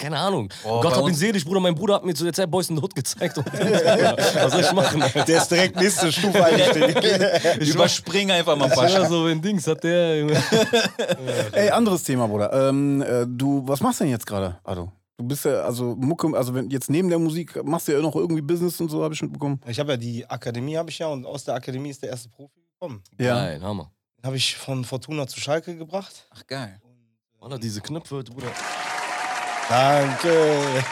Keine Ahnung. Oh, Gott hab ihn selig, Bruder. Mein Bruder hat mir zu der Zeit Boys in the Hood gezeigt. Und was soll ich machen? Alter? Der ist direkt nächste Stufe eingestiegen. Ich überspringe einfach mal ein paar Schritte. so ein Dings, hat der. Junge. Ey, anderes Thema, Bruder. Ähm, äh, du, was machst du denn jetzt gerade, Ado? Du bist ja, also Mucke, also wenn jetzt neben der Musik machst du ja noch irgendwie Business und so, habe ich mitbekommen. Ich habe ja die Akademie, habe ich ja, und aus der Akademie ist der erste Profi gekommen. Geil, Hammer. Den habe ich von Fortuna zu Schalke gebracht. Ach, geil. Alter, diese Knöpfe, Bruder. Danke.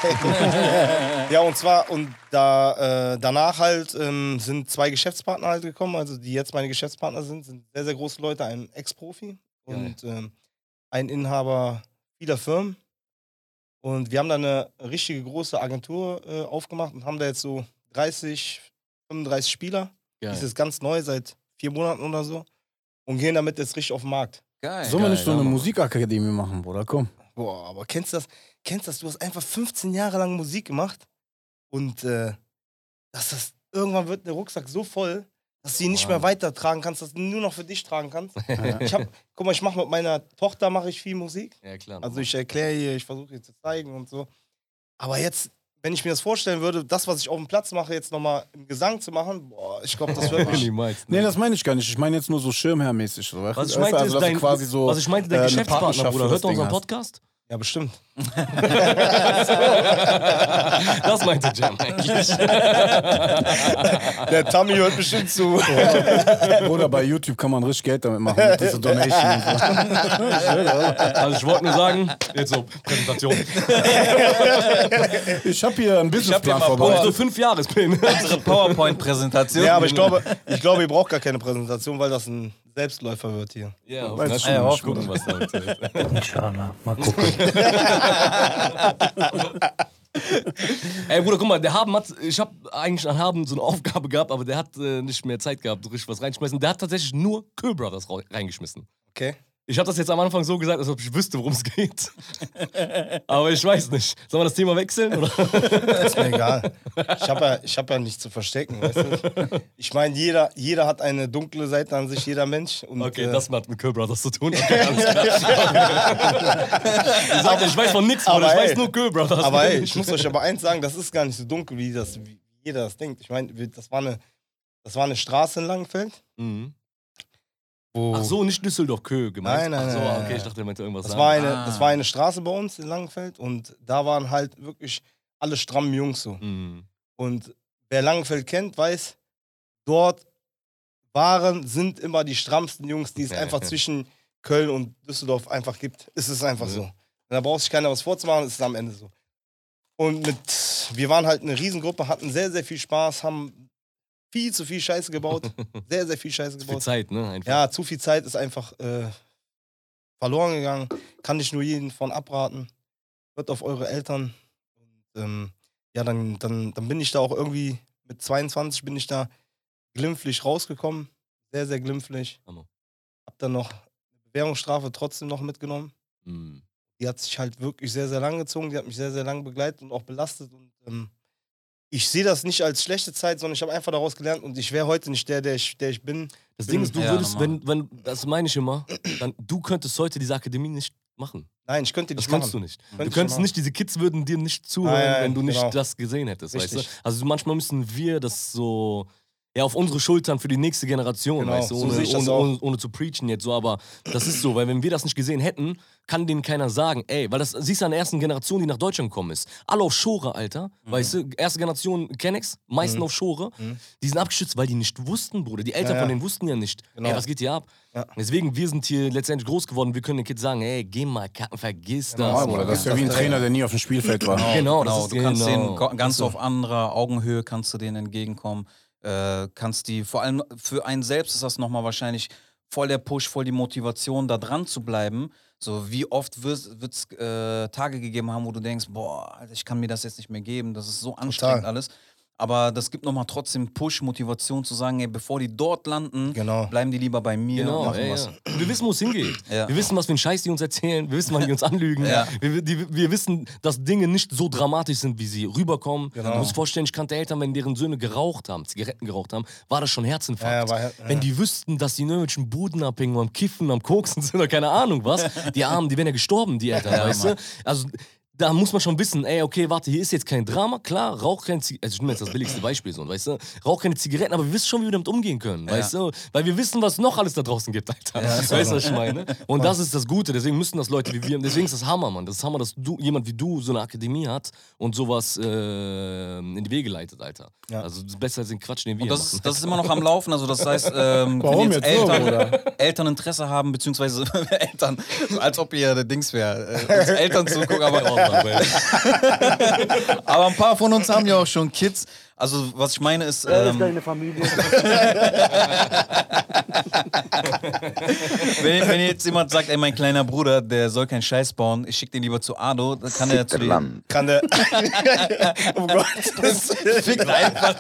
ja, und zwar, und da, äh, danach halt ähm, sind zwei Geschäftspartner halt gekommen, also die jetzt meine Geschäftspartner sind, sind sehr, sehr große Leute, ein Ex-Profi und ähm, ein Inhaber vieler Firmen. Und wir haben da eine richtige große Agentur äh, aufgemacht und haben da jetzt so 30, 35 Spieler. Geil. Das ist ganz neu, seit vier Monaten oder so. Und gehen damit jetzt richtig auf den Markt. Geil. Sollen wir nicht so eine. Musikakademie machen, Bruder? Komm. Boah, aber kennst du das? Kennst du das? Du hast einfach 15 Jahre lang Musik gemacht und äh, dass das irgendwann wird der Rucksack so voll, dass du ihn nicht Wow. mehr weitertragen kannst, dass du ihn nur noch für dich tragen kannst. Ich hab, guck mal, ich mache mit meiner Tochter mache ich viel Musik. Ja, klar. Also ich erkläre ihr, ich versuche ihr zu zeigen und so. Aber jetzt, wenn ich mir das vorstellen würde, das, was ich auf dem Platz mache, jetzt nochmal im Gesang zu machen, boah, ich glaube, das wird mich. Niemals. Nee, das meine ich gar nicht. Ich meine jetzt nur so schirmhermäßig. So, Was ich meinte, also, ist dein, quasi so, was ich meinte, dein äh, Geschäftspartner, Bruder, hört das er unseren. Podcast? Ja, bestimmt. Das meinte Jam eigentlich. Der Tammy hört bestimmt zu. Bruder, bei YouTube kann man richtig Geld damit machen. Mit dieser Donation. Also ich wollte nur sagen, jetzt so, Präsentation. Ich habe hier einen Businessplan. Und so fünf Jahrespläne. Unsere PowerPoint-Präsentation. Ja, aber ich glaube, ich glaube, ihr braucht gar keine Präsentation, weil das ein Selbstläufer wird hier. Ja, schon, ja, weiß gucken, was da. Inshallah. Mal gucken. Ey, Bruder, guck mal, der Haben hat, ich habe eigentlich an Haben so eine Aufgabe gehabt, aber der hat äh, nicht mehr Zeit gehabt, so richtig was reinschmeißen. Der hat tatsächlich nur Köhl Brothers reingeschmissen. Okay? Ich habe das jetzt am Anfang so gesagt, als ob ich wüsste, worum es geht. aber ich weiß nicht. Sollen wir das Thema wechseln? Oder? Ist mir egal. Ich habe ja, ich hab ja nichts zu verstecken, weißt du? Ich meine, jeder, jeder hat eine dunkle Seite an sich, jeder Mensch. Und, Okay, äh, das hat mit Köhl Brothers zu tun. Okay, alles klar. ich, sag, ich weiß von nichts, Aber. Ich ey, weiß nur Köhl Brothers. Aber ey, ich muss euch aber eins sagen, das ist gar nicht so dunkel, wie, das, wie jeder das denkt. Ich meine, das war eine, das war eine Straße in Langenfeld. Mhm. Wo Ach so, nicht Düsseldorf, Köhl gemeint. Nein, nein, Ach so, nein, okay, ich dachte, er meinte irgendwas Das sagen. war, eine, Ah. das war eine Straße bei uns in Langenfeld und da waren halt wirklich alle strammen Jungs so. Mhm. Und wer Langenfeld kennt, weiß, dort waren, sind immer die strammsten Jungs, die es Ja, einfach ja. zwischen Köln und Düsseldorf einfach gibt. Es ist einfach Ja. so. Da braucht sich keiner was vorzumachen, es ist am Ende so. Und mit, wir waren halt eine Riesengruppe, hatten sehr, sehr viel Spaß, haben viel zu viel Scheiße gebaut. sehr, sehr viel Scheiße Viel gebaut. Zeit, ne? Einfach. Ja, zu viel Zeit ist einfach äh, verloren gegangen. Kann ich nur jeden von abraten. Hört auf eure Eltern. Und, ähm, ja, dann, dann, dann bin ich da auch irgendwie, mit 22 bin ich da glimpflich rausgekommen. Sehr, sehr glimpflich. Hammer. Hab dann noch eine Bewährungsstrafe trotzdem noch mitgenommen. Mhm. Die hat sich halt wirklich sehr, sehr lang gezogen. Die hat mich sehr, sehr lang begleitet und auch belastet. Und ähm, ich sehe das nicht als schlechte Zeit, sondern ich habe einfach daraus gelernt und ich wäre heute nicht der, der ich, der ich bin. Das Ding ist, du Ja, würdest, normal. wenn, wenn, das meine ich immer, dann, du könntest heute diese Akademie nicht machen. Nein, ich könnte Das nicht kannst machen. du nicht. Könnte Du könntest nicht, diese Kids würden dir nicht zuhören, Nein, nein, wenn du nicht genau. das gesehen hättest, weißt du? Also manchmal müssen wir das so ja, auf unsere Schultern für die nächste Generation, Genau, weißt du, so ohne, das ohne, ohne, ohne zu preachen jetzt so, aber das ist so, weil wenn wir das nicht gesehen hätten, kann denen keiner sagen, ey, weil das siehst du an der ersten Generation, die nach Deutschland gekommen ist. Alle auf Schore, Alter, Mhm. weißt du, erste Generation Kennex, meisten auf Schore, die sind abgeschützt, weil die nicht wussten, Bruder. Die Eltern Ja, ja. von denen wussten ja nicht, Genau. ey, was geht hier ab? Ja. Deswegen, wir sind hier letztendlich groß geworden, wir können den Kids sagen, ey, geh mal kacken, vergiss Genau, das. Bruder, das ist ja wie ein Trainer, der nie auf dem Spielfeld war. Genau, das ist du kannst genau. denen ga- ganz auf anderer Augenhöhe kannst du denen entgegenkommen. Äh, kannst die, vor allem für einen selbst ist das nochmal wahrscheinlich voll der Push, voll die Motivation, da dran zu bleiben. So, wie oft wird es äh, Tage gegeben haben, wo du denkst, boah, Alter, ich kann mir das jetzt nicht mehr geben, das ist so anstrengend alles. Aber das gibt nochmal trotzdem Push, Motivation zu sagen, ey, bevor die dort landen, Genau. bleiben die lieber bei mir und Genau, machen ey, was. ja. Wir wissen, wo es hingeht. Ja. Wir wissen, was für einen Scheiß die uns erzählen. Wir wissen, wann die uns anlügen. Ja. Wir, die, wir wissen, dass Dinge nicht so dramatisch sind, wie sie rüberkommen. Genau. Du musst vorstellen, ich kannte Eltern, wenn deren Söhne geraucht haben, Zigaretten geraucht haben, war das schon Herzinfarkt. Ja, war Her- ja. Wenn die wüssten, dass die in irgendwelchen Buden abhängen, am Kiffen, am Koksen sind oder keine Ahnung was, die Armen, die wären ja gestorben, die Eltern, Ja, weißt du? Also da muss man schon wissen, ey, okay, warte, hier ist jetzt kein Drama, klar, rauch keine Zigaretten, also ich nehme jetzt das billigste Beispiel so, weißt du, rauch keine Zigaretten, aber wir wissen schon, wie wir damit umgehen können, weißt du, weil wir wissen, was noch alles da draußen gibt, Alter, weißt du, was ich meine? Und das ist das Gute, deswegen müssen das Leute wie wir, deswegen ist das Hammer, Mann, das ist Hammer, dass du, jemand wie du so eine Akademie hat und sowas äh, in die Wege leitet, Alter. Ja. Also das ist besser als den Quatsch, den wir Und das machen. ist, das ist immer noch am Laufen. Also das heißt, ähm, Warum wenn jetzt, jetzt so, Eltern, Eltern Interesse haben, beziehungsweise Eltern, als ob ihr der Dings wäre, äh, Eltern zugucken, aber, aber ein paar von uns haben ja auch schon Kids. Also was ich meine ist, ähm, wenn, wenn jetzt jemand sagt, ey, mein kleiner Bruder, der soll keinen Scheiß bauen, ich schick den lieber zu Ado, dann kann er zu dir Kann der. oh Gott. Das Fickt einfach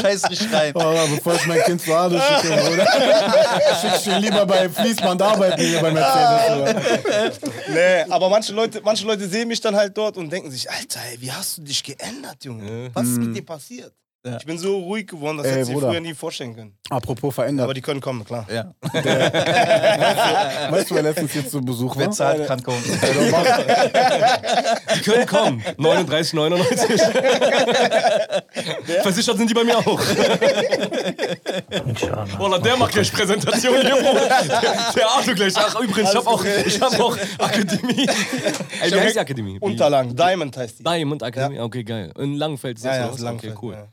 Scheiß nicht rein. Oh, aber bevor ich mein Kind zu Ado schicke, Bruder, schicke ich ihn lieber bei Fließband arbeiten hier bei Mercedes. Nee, aber manche Leute, manche Leute sehen mich dann halt dort und denken sich, Alter, ey, wie hast du dich geändert, Junge? Was ist mit dir passiert? passiert. Ich bin so ruhig geworden, das Ey, hätte ich mir Bruder. früher nie vorstellen können. Apropos verändert. Aber die können kommen, klar. Ja. weißt du, wer letztens hier zu Besuch war? Wer zahlt, kann kommen. Die können kommen. 39,99. Versichert sind die bei mir auch. Wallah, der macht gleich Präsentation hier. Der, der Arthur gleich. Ach, übrigens, ich hab auch, ich hab auch Akademie. Ey, wie heißt die Akademie? Wie? Unterlagen, Diamond heißt die. Diamond Akademie? Okay, geil. In Langenfeld ist ja, das ja, was? ist Okay, Langfeld, cool. ja.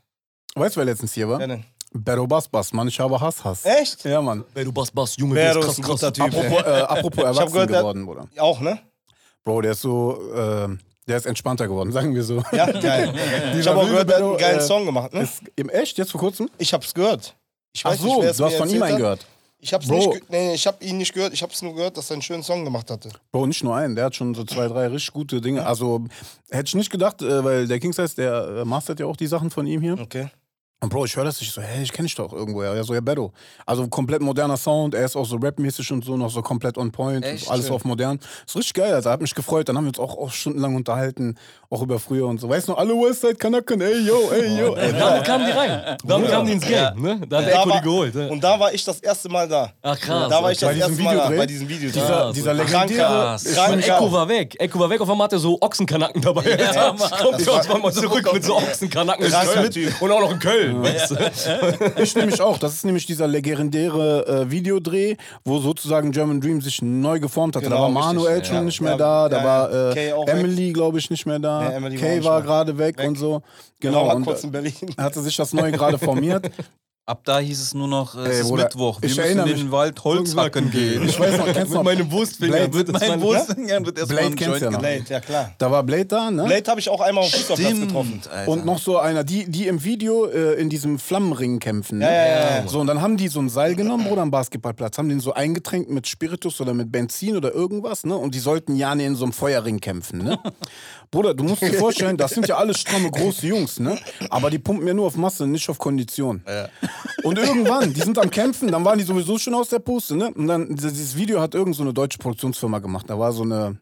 Weißt du, wer letztens hier war? Wer denn? Bero Bass Bass, Mann, ich habe Hass, Hass. Echt? Ja, Mann. Du Bass, Bass, Junge, Bero der ist ein guter Typ. Apropos, äh, apropos erwachsen gehört, geworden, Bruder. Auch, ne? Bro, der ist so, äh, der ist entspannter geworden, sagen wir so. Ja, geil. ich Dieser habe auch gehört, der hat einen geilen äh, Song gemacht, ne? Ist im Echt, jetzt vor kurzem? Ich hab's gehört. Ich Ach so, nicht, du hast von ihm einen gehört. Ich hab's Bro. nicht, nee, ich hab ihn nicht gehört, ich hab's nur gehört, dass er einen schönen Song gemacht hatte. Bro, nicht nur einen, der hat schon so zwei, drei richtig gute Dinge. Also, hätte ich nicht gedacht, äh, weil der Kingsize, der äh, mastert ja auch die Sachen von ihm hier. Okay. Und Bro, ich höre das, ich so, hey, ich kenne dich doch irgendwoher. Er so, ja, Bedo. Also komplett moderner Sound, er ist auch so rapmäßig und so, noch so komplett on point, Echt? alles auf modern. Ist richtig geil, also hat mich gefreut. Dann haben wir uns auch, auch stundenlang unterhalten, auch über früher und so. Weißt du noch, alle Westside Kanaken, ey, yo, ey, yo. Ey, Damit kamen die rein. Damit kamen die ins Game. Ne? Da hat Da Echo die geholt. Ne? Und da war ich das erste Mal da. Ach krass. Da war ich Bei das diesem erste Mal da, bei diesem Video. dieser, Ja, dieser so. legendäre. Echo war weg. Echo war weg, auf einmal hat er so Ochsenkanacken dabei. Ja, Kommt uns mal zurück mit so Ochsenkanacken. Und auch noch in Köln. Weißt du? Ich nämlich auch. Das ist nämlich dieser legendäre äh, Videodreh, wo sozusagen German Dream sich neu geformt hat. Genau, da war. Manuel schon Ja. nicht mehr Ja, da, da war äh. Emily, glaube ich, nicht mehr da. Nee, Kay war gerade weg, Weg. und so. Genau, Genau. war Und kurz in äh, Berlin. hatte sich das neu gerade formiert. Ab da hieß es nur noch, äh, Ey, es ist Bruder, Mittwoch, wir ich müssen in den mich- Wald Holz hacken gehen. Ich weiß noch, kennst du Mit noch? meinem Wurstfinger. Blade, wird das Mein mein- Wurstfinger wird erstmal Blade ein kennst Joint du ja. Blade, ja klar. Da war Blade da, ne? Blade habe ich auch einmal auf dem Fußballplatz getroffen. Alter. Und noch so einer, die, die im Video äh, in diesem Flammenring kämpfen. Ne? Ja, ja, ja, ja. So, und dann haben die so ein Seil genommen, Bruder, am Basketballplatz, haben den so eingetränkt mit Spiritus oder mit Benzin oder irgendwas, ne? Und die sollten ja in so einem Feuerring kämpfen, ne? Bruder, du musst dir vorstellen, das sind ja alles stramme, große Jungs, ne? Aber die pumpen ja nur auf Masse, nicht auf Kondition. Und irgendwann, die sind am Kämpfen, dann waren die sowieso schon aus der Puste, ne? Und dann, dieses Video hat irgend so eine deutsche Produktionsfirma gemacht. Da war so eine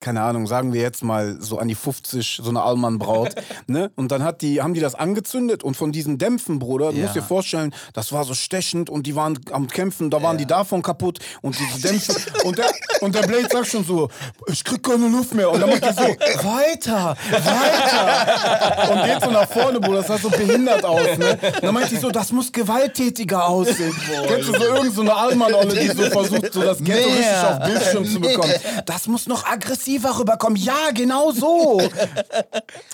keine Ahnung, sagen wir jetzt mal so an die 50, so eine Allmann-Braut, ne? Und dann hat die, haben die das angezündet und von diesen Dämpfen, Bruder, du Ja. musst dir vorstellen, das war so stechend und die waren am Kämpfen, da waren die davon kaputt und diese Dämpfe und der, und der Blade sagt schon so, ich krieg keine Luft mehr und dann macht er so, weiter, weiter und geht so nach vorne, Bruder, das sah so behindert aus, ne? Und dann meint die so, das muss gewalttätiger aussehen. Kennst du so irgend so eine Allmann-Olle, die so versucht, so das Ghetto richtig auf Bildschirm zu bekommen. Das muss noch aggressiver rüberkommen. Ja, genau so.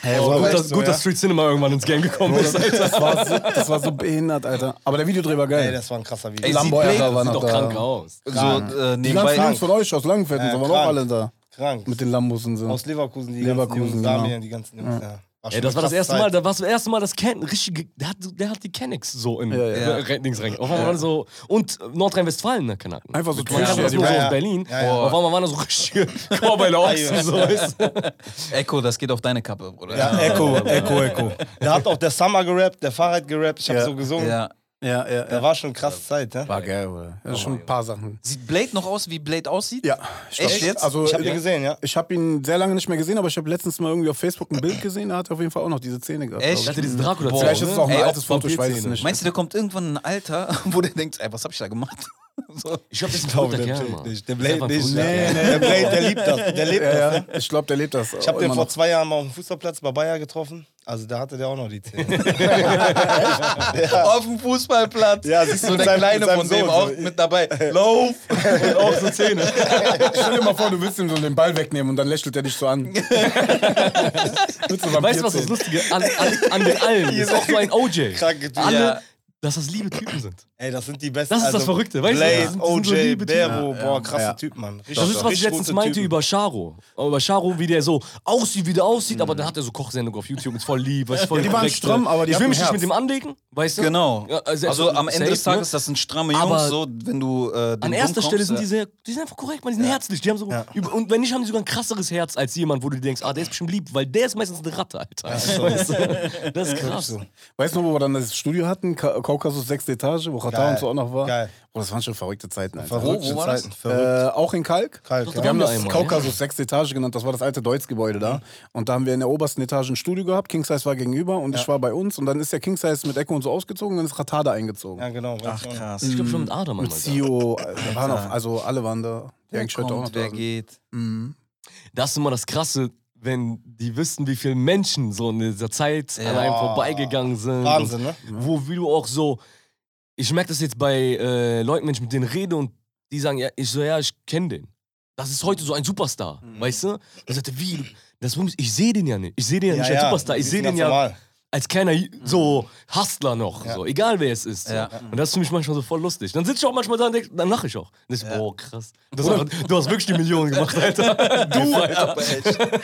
Hey, Oh, gut, dass, gut, dass Street Cinema irgendwann ins Game gekommen ist. Alter. das, war so, das war so behindert, Alter. Aber der Videodreh war Ey, geil. das war ein krasser Video. Ey, Lambo sieht war Sieht noch doch da. krank aus. So, äh, Die ganzen. Jungs von euch aus Langenfeld und Ja, so waren krank. auch alle da. Krank. Mit den Lambos und so. Aus Leverkusen, die Leverkusen, ganzen Jungs, genau. Damien, die ganzen Jungs, ja. War Ey, das war das erste krasse Mal, Zeit. da war das erste Mal, das Ken, richtig, der hat, der hat die Kennex so in Ja, ja. ja. Rein. Auf einmal waren so, und Nordrhein-Westfalen, ne, Kanaken. Einfach so Man kannte das nur so Ja, ja. aus Berlin. Ja, ja. Auf einmal waren da so richtige Korbeile Ochsen, so, du? Echo, das geht auf deine Kappe, Bruder. Ja, Echo, Echo, Echo. Da hat auch der Summer gerappt, der Fahrrad gerappt, ich hab Ja. so gesungen. Ja. Ja, ja, Da ja. war schon eine krasse Zeit, ne? War geil, oder? Ist schon ein paar Sachen. Sieht Blade noch aus, wie Blade aussieht? Ja. Ich glaub, Echt jetzt? Also, Ich hab ihn gesehen, ja. Ich habe ihn sehr lange nicht mehr gesehen, aber ich habe letztens mal irgendwie auf Facebook ein Bild gesehen. Da hat er auf jeden Fall auch noch diese Zähne gehabt. Echt? Ich hatte diesen Dracula Boah. Vielleicht ist es auch ein Ey, altes Foto, ich weiß es nicht. Meinst du, der kommt irgendwann ein Alter, wo der denkt, ey, was hab ich da gemacht? so. Ich glaube, das ist ein glaube, der Kerl, nicht. Der Blade nicht. Nee, nee, der Blade, der liebt das. Der lebt Ja, das. ja. Ne? Ich glaube, der lebt das. Ich habe den vor noch. zwei Jahren mal auf dem Fußballplatz bei Bayer getroffen. Also da hatte der auch noch die Zähne. Auf dem Fußballplatz. Ja, siehst du, so mit der seinem- Kleine von dem auch so. mit dabei. Lauf! Und auch so Zähne. Stell dir mal vor, du willst ihm so den Ball wegnehmen und dann lächelt er dich so an. Weißt du, was das Lustige an, an, an den allen ist? Auch so ein OJ. Kranke Typen. Alle, Ja. Dass das liebe Typen sind. Ey, das sind die besten. Das ist das Verrückte, weißt du? Sind- das sind so OJ, liebe Typen. Bero, boah, krasse Ja. Typen, Mann. Richtig, Das ist, was ich letztens meinte Typen. über Charo. Über Charo, wie der so aussieht, wie der aussieht, aber dann hat er so Kochsendung auf YouTube, ist voll lieb, ist voll Ja, die waren stramm, aber die Ich will mich nicht mit dem anlegen, weißt du? Genau. Ja, also also am Ende des Tages, ne? das sind stramme Jungs, Aber so, wenn du äh, An erster kommst, Stelle sind die sehr, die sind einfach korrekt, man, die sind herzlich. Die haben so, Ja. über, und wenn nicht, haben die sogar ein krasseres Herz als jemand, wo du dir denkst, ah, der ist bestimmt lieb, weil der ist meistens eine Ratte, Alter. du? Das ist krass. So. Weißt du noch, wo wir dann das Studio hatten? Ka Kaukasus, sechste Etage, wo Rata Geil. und so auch noch war? Geil. Boah, das waren schon verrückte Zeiten, Alter. Verrückte wo war das? Zeiten. Verrückt. Äh, auch in Kalk. Kalk, Doch, ja. Wir haben das einmal, Kaukasus sechste Etage genannt, das war das alte Deutz-Gebäude da. Und da haben wir in der obersten Etage ein Studio gehabt, King Size war gegenüber und ich war bei uns. Und dann ist der King Size mit Echo und so ausgezogen und dann ist Ratada eingezogen. Ja, genau. Ach krass. Ich glaube schon mit Adam mit da. Zio, äh, da waren auch, also alle waren da. Wer eigentlich heute auch noch kommt, sind. geht. Mhm. Das ist immer das Krasse, wenn die wissen, wie viele Menschen so in dieser Zeit Ja. an einem vorbeigegangen sind. Wahnsinn, ne? Wo wie du auch so, ich merke das jetzt bei äh, Leuten, wenn ich mit denen rede und die sagen, ja, ich so, ja, ich kenne den. Das ist heute so ein Superstar, Mhm. weißt du? Dann sagt er, wie? Das ich sehe den ja nicht. Ich sehe den ja, Ja, nicht als ja, Superstar. Ich sehe den ja normal. Als kleiner so Hustler noch, Ja. so, egal wer es ist. So. Ja. Und das ist für mich manchmal so voll lustig. Dann sitze ich auch manchmal da und denk, dann lache ich auch. Und ich so, Ja. boah, krass. Das du hast wirklich die Millionen gemacht, Alter. Du, Alter.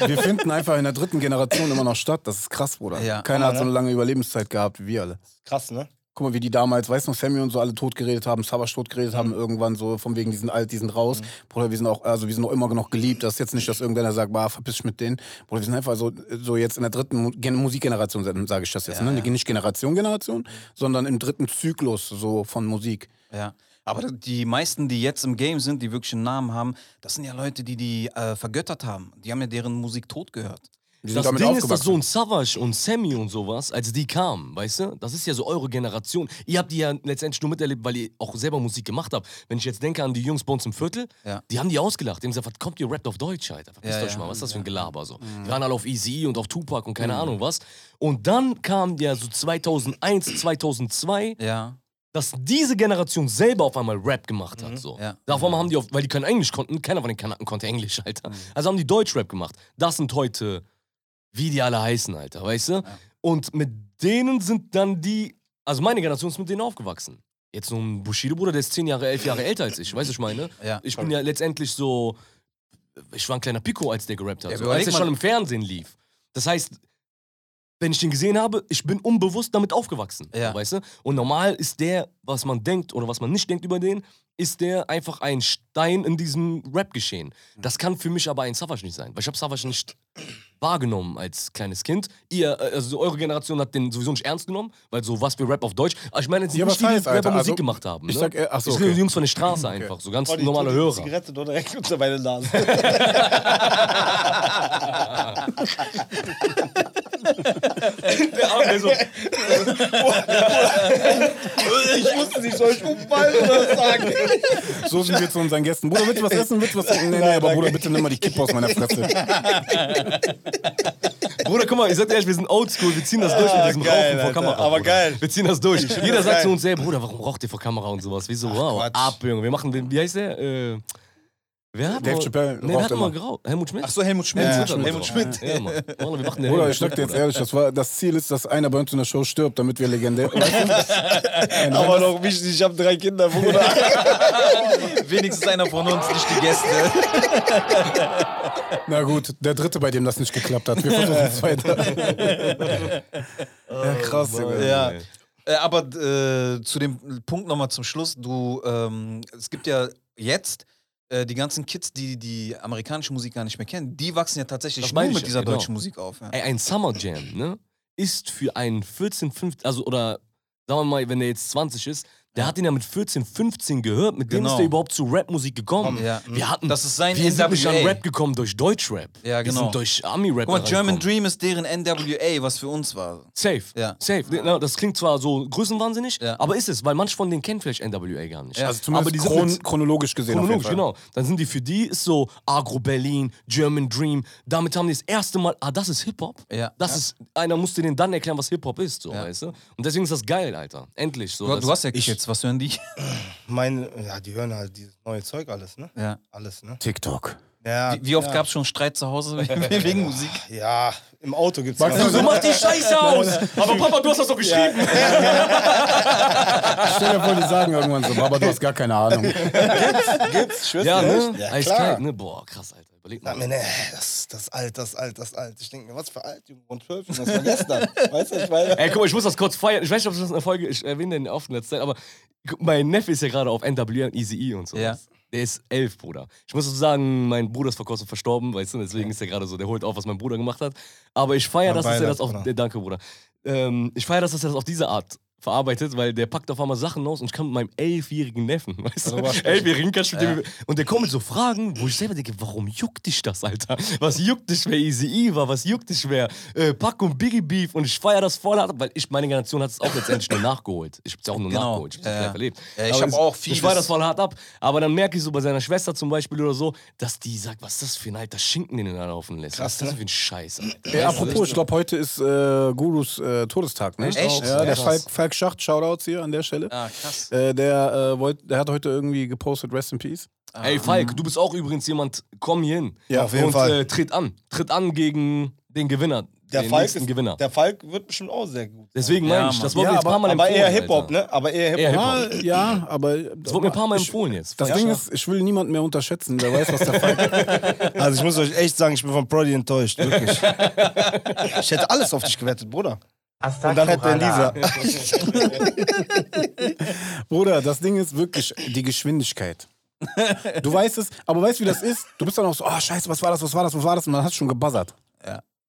Wir finden einfach in der dritten Generation immer noch statt. Das ist krass, Bruder. Ja. Keiner hat so eine ne? lange Überlebenszeit gehabt wie wir alle. Krass, ne? Guck mal, wie die damals, weißt du noch, Sammy und so alle tot geredet haben, Savage tot geredet haben, irgendwann so, von wegen, die sind alt, die sind raus. Bruder, wir sind auch, also wir sind auch immer noch geliebt. Das ist jetzt nicht, dass irgendeiner sagt, bah, verpiss dich mit denen. Bruder, wir sind einfach so, so jetzt in der dritten Gen Musikgeneration, sage ich das jetzt, ne? Nicht Generation, Generation, sondern im dritten Zyklus so von Musik. Ja. Aber die meisten, die jetzt im Game sind, die wirklich einen Namen haben, das sind ja Leute, die die äh, vergöttert haben. Die haben ja deren Musik tot gehört. Die Das Ding ist, dass so ein Savage und Sammy und sowas, als die kamen, weißt du, das ist ja so eure Generation. Ihr habt die ja letztendlich nur miterlebt, weil ihr auch selber Musik gemacht habt. Wenn ich jetzt denke an die Jungs bei uns im Viertel, Ja. die haben die ausgelacht. Die haben gesagt, was kommt ihr rappt auf Deutsch, Alter? Verpisst Ja, euch ja. mal, was ist das für ein Gelaber? So. Die waren alle auf Easy und auf Tupac und keine Ahnung was. Und dann kam ja so 2001, 2002, Ja. dass diese Generation selber auf einmal Rap gemacht hat. So. Ja. Da auf einmal haben die, auf, weil die kein Englisch konnten, keiner von den Kanaken konnte Englisch, Alter. Also haben die Deutschrap gemacht. Das sind heute, wie die alle heißen, Alter, weißt du? Und mit denen sind dann die, also meine Generation ist mit denen aufgewachsen. Jetzt so ein Bushido-Bruder, der ist zehn Jahre, elf Jahre älter als ich, weißt du, ich meine? Ja. Ich bin ja letztendlich so, ich war ein kleiner Pico, als der gerappt hat, Ja, so, als er schon im Fernsehen lief. Das heißt, wenn ich den gesehen habe, ich bin unbewusst damit aufgewachsen, Ja. weißt du? Und normal ist der, was man denkt oder was man nicht denkt über den, ist der einfach ein Stein in diesem Rap-Geschehen. Das kann für mich aber ein Savage nicht sein, weil ich habe Savage nicht wahrgenommen als kleines Kind. Ihr, äh, also eure Generation hat den sowieso nicht ernst genommen, weil so was für Rap auf Deutsch. Aber ich meine jetzt Ja, nicht die, die? Rapper Musik Also, gemacht haben. ich ne? sag, äh, ach so, rede okay. Jungs von der Straße einfach, so ganz Oh, normale Hörer. Zigarette doch direkt unter meine Nase. Der Arme so, ich wusste nicht, soll ich umfallen oder sagen? So sind wir zu unseren Gästen. Bruder, willst du was essen? Willst du was trinken? Nee, nee, aber Bruder, bitte nimm mal die Kippe aus meiner Fresse. Bruder, guck mal, ich sag dir ehrlich, wir sind oldschool, wir ziehen das durch mit diesem Ah, geil, Rauchen vor. Kamera. Aber Bruder. geil. Wir ziehen das durch. Jeder sagt geil. zu uns, ey Bruder, warum raucht ihr vor Kamera und sowas? Wieso? Wow, Quatsch. ab, Junge. Wir machen, den- wie heißt der? Äh, wer hat Dave mal- Chappelle Nee, wer hat immer. mal geraucht? Helmut Schmidt? Ach so, Helmut Schmidt. Ja, Helmut Helmut Schmidt. Schmidt. Ja, Mann. Mann, wir machen den Bruder, Helmut ich sag dir jetzt ehrlich, das, war, das Ziel ist, dass einer bei uns in der Show stirbt, damit wir legendär. Weißt du? Aber noch wichtig, ich habe drei Kinder, Bruder. Wenigstens einer von uns, nicht die Gäste. Na gut, der dritte, bei dem das nicht geklappt hat. Wir versuchen es weiter. ja, krass, Junge. Ja. Äh, aber äh, zu dem Punkt nochmal zum Schluss. Du, ähm, es gibt ja jetzt äh, die ganzen Kids, die die amerikanische Musik gar nicht mehr kennen, die wachsen ja tatsächlich Das nur mit ich, dieser genau. deutschen Musik auf. Ja. Ey, ein Summer Jam, ne? Ist für einen 14, 15, also oder sagen wir mal, wenn der jetzt 20 ist, der hat ihn ja mit 14, 15 gehört, mit dem Genau. ist der überhaupt zu Rapmusik gekommen. Ja. Wir hatten, Das ist sein wir sind nicht an. Rap gekommen durch Deutschrap. Ja, Wir genau. sind durch Ami-Rap Guck mal, German. Dream ist deren NWA, was für uns war. Safe. Ja. Safe. Das klingt zwar so größenwahnsinnig, Ja. aber ist es, weil manche von denen kennen vielleicht NWA gar nicht. Ja. Also aber zumindest die sind chron chronologisch gesehen. Chronologisch, genau. Dann sind die für die ist so Agro Berlin, German Dream. Damit haben die das erste Mal, ah, das ist Hip-Hop. Ja. Das ist, einer musste denen dann erklären, was Hip-Hop ist, so, Ja. weißt du? Und deswegen ist das geil, Alter. Endlich. So, Du, du hast ja Kids, was hören die? Meine, ja, die hören halt dieses neue Zeug alles, ne? Ja. Alles, ne? TikTok. Ja, Wie, wie oft ja. gab es schon Streit zu Hause wegen Musik? Ja, im Auto gibt's ja. du so mach die Scheiße aus! Aber Papa, du hast das doch geschrieben! Stell dir vor, die sagen irgendwann so, Baba, du hast gar keine Ahnung. Gibt's, ich schwör's Ja, ne? Ja, Eiskalt, ne? Boah, krass, Alter. Überleg mal. Mir, ne, das, das ist alt, das ist alt, das ist alt. Ich denke mir, was für alt, Junge, von 12, das war gestern. weißt du, ich meine. Ey, guck mal, ich muss das kurz feiern. Ich weiß nicht, ob das in der Folge, ich erwähne den oft in letzter Zeit, aber guck, mein Neffe ist ja gerade auf NWA und Easy E und so. Ja. Der ist elf, Bruder. Ich muss so sagen, mein Bruder ist vor kurzem verstorben, weißt du, deswegen ist er gerade so, der holt auf, was mein Bruder gemacht hat. Aber ich feiere, Mein dass, er das auf. Bruder. Äh, danke, Bruder. Ähm, ich feiere, dass er das auf diese Art verarbeitet, weil der packt auf einmal Sachen aus und ich kann mit meinem elfjährigen Neffen, weißt du, sprechen. elfjährigen kann ich mit dem, und der kommt mit so Fragen, wo ich selber denke, warum juckt dich das, Alter? Was juckt dich, wer Easy E war? Was juckt dich, wer äh, Pack und Biggie Beef? Und ich feiere das voll hart, weil ich, meine Generation hat es auch letztendlich nur nachgeholt. Ich hab's ja auch nur Genau. nachgeholt. Ich hab's Ja, ja, ja. erlebt. Ja, ich Aber hab es- auch Ich vieles- feiere das voll hart ab. Aber dann merke ich so bei seiner Schwester zum Beispiel oder so, dass die sagt, was ist das für ein alter Schinken, den er da laufen lässt? was ist das ne? für ein Scheiß, Alter? Apropos, ich glaube, heute ist äh, Gurus äh, Todestag, ne? Echt? Ja, der Krass. Falk, Falk Schacht, Shoutouts hier an der Stelle. Ah, krass. Äh, der, äh, wollt, der hat heute irgendwie gepostet, Rest in Peace. Ey, Falk, du bist auch übrigens jemand, komm hier hin. Ja, auf jeden und, Fall. Äh, tritt an. Tritt an gegen den Gewinner. Der den Falk, nächsten ist, Gewinner. der Falk wird bestimmt auch sehr gut. Deswegen Ja, meine ich, Mann. das wurde Ja, mir jetzt ein paar Mal Aber empfohlen. eher Hip-Hop, ne? Aber eher Hip-Hop. Ja, ja, aber. Das wurde mir ein paar Mal ich, empfohlen jetzt. Das Ja, Ding ja. ist, ich will niemanden mehr unterschätzen. Wer weiß, was der Falk. Also ich muss euch echt sagen, ich bin von Prodi enttäuscht, wirklich. ich hätte alles auf dich gewettet, Bruder. Und dann hätte er Lisa. Bruder, das Ding ist wirklich die Geschwindigkeit. Du weißt es, aber weißt du, wie das ist? Du bist dann auch so, oh scheiße, was war das, was war das, was war das? Und dann hast du schon gebuzzert.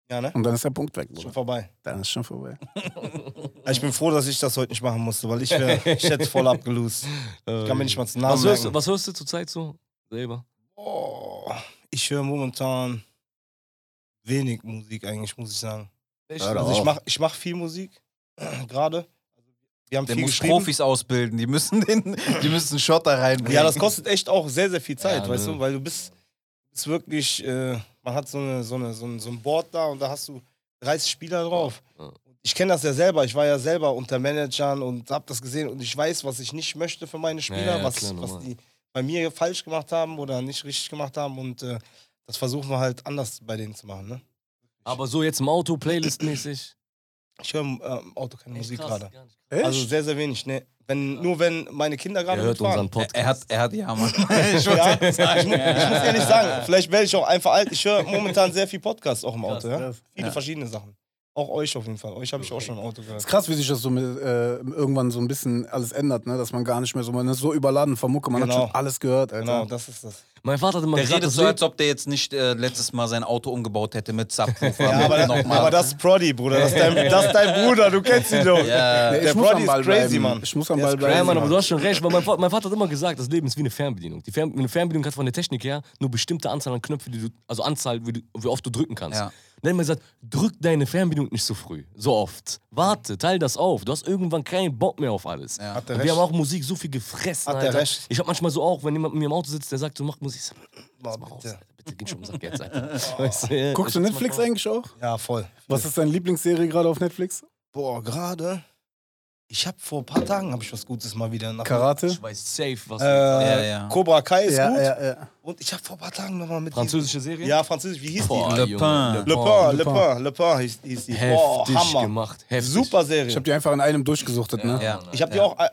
Ja, ne? Und dann ist der Punkt weg, Schon Bruder. vorbei. Dann ist schon vorbei. Ich bin froh, dass ich das heute nicht machen musste, weil ich, wär, ich hätte voll abgelost. Ich kann mir nicht mal zum Namen was hörst, merken. was hörst du zurzeit so selber? Oh, ich höre momentan wenig Musik eigentlich, muss ich sagen. Doch Also ich mache ich mach viel Musik, gerade. Wir haben Der viel muss. Profis ausbilden, die müssen, den, die müssen Schotter reinbringen. Ja, das kostet echt auch sehr, sehr viel Zeit, Ja, weißt ne. du, weil du bist, bist wirklich, äh, man hat so, eine, so, eine, so, ein, so ein Board da und da hast du 30 Spieler drauf. Ja. Ich kenne das ja selber, ich war ja selber unter Managern und habe das gesehen und ich weiß, was ich nicht möchte für meine Spieler, ja, was, klar, was die bei mir falsch gemacht haben oder nicht richtig gemacht haben und äh, das versuchen wir halt anders bei denen zu machen. Ne? Aber so jetzt im Auto, Playlist-mäßig. Ich höre im ähm, Auto keine Musik gerade. Also sehr, sehr wenig. Ne? Wenn, nur wenn meine Kinder Er gerade hört mitfahren. unseren Podcast. er hat, er hat, ja, Mann. Ich, ja, ich, mu ich muss ehrlich sagen, vielleicht werde ich auch einfach alt. Ich höre momentan sehr viel Podcast auch im Auto. Ja? Viele Ja. verschiedene Sachen. Auch euch auf jeden Fall. Euch habe ich auch schon im Auto gehört. ist krass, wie sich das so mit, äh, irgendwann so ein bisschen alles ändert, ne? dass man gar nicht mehr so, man ist so überladen von Mucke, man Genau. hat schon alles gehört, Alter. Genau, das ist das. Mein Vater hat immer Der gesagt, redet so, als ob der jetzt nicht äh, letztes Mal sein Auto umgebaut hätte mit Subwoofer. Ja, aber, aber das ist Prodi, Bruder. Das ist dein, das ist dein Bruder, du kennst ihn doch. Ja. Der Ball ist crazy, bleiben. Mann. Ich muss am Ball bleiben. Ja, Mann, aber du hast schon recht, weil mein, mein Vater hat immer gesagt, das Leben ist wie eine Fernbedienung. Die Fern eine Fernbedienung hat von der Technik her nur bestimmte Anzahl an Knöpfen, die du, also Anzahl, wie, du, wie oft du drücken kannst. Ja. Dann hat immer gesagt, drück deine Fernbedienung nicht so früh, so oft. Warte, teil das auf. Du hast irgendwann keinen Bock mehr auf alles. Ja. Hat der Und wir recht. haben auch Musik so viel gefressen, Hat der Alter. recht. Ich hab manchmal so auch, wenn jemand mit mir im Auto sitzt, der sagt, du machst Musik, ich sag, Boah, bitte. Alter. bitte geh schon um Sack jetzt, Alter. Weißt du, ja, Guckst du Netflix eigentlich auch? Ja, voll. Was ist deine Lieblingsserie gerade auf Netflix? Boah, gerade. Ich habe vor ein paar Tagen hab ich was Gutes mal wieder nach Karate? Ich weiß safe, was Äh, Ja, ja. Cobra Kai ist gut. ja, ja. Und ich habe vor ein paar Tagen nochmal mit. Französische Serie? Ja, französisch. Wie hieß Boah, Le Junge, Pen. die? Le Pen, Le Pen, Le Pen hieß, hieß die. Boah, Heftig Hammer. gemacht. Heftig. Super Serie. Ich habe die einfach in einem durchgesuchtet, ne? Ja. Ich habe die auch äh,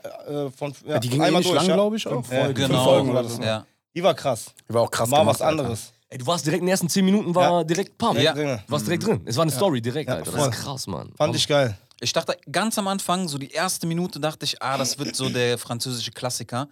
äh, von. Ja, Die ging eh einmal nicht durch, lang, ja. glaube ich, auch. Ja, fünf Genau. Folgen war das. Ja. Die war krass. Die war auch krass War gemacht, was Alter. anderes. Ey, du warst direkt in den ersten 10 Minuten, war direkt Pam. Ja. Du warst direkt drin. Es war eine Story direkt, Ja, Alter. voll. Das ist krass, Mann. Fand ich geil. Ich dachte ganz am Anfang, so die erste Minute, dachte ich, ah, das wird so der französische Klassiker.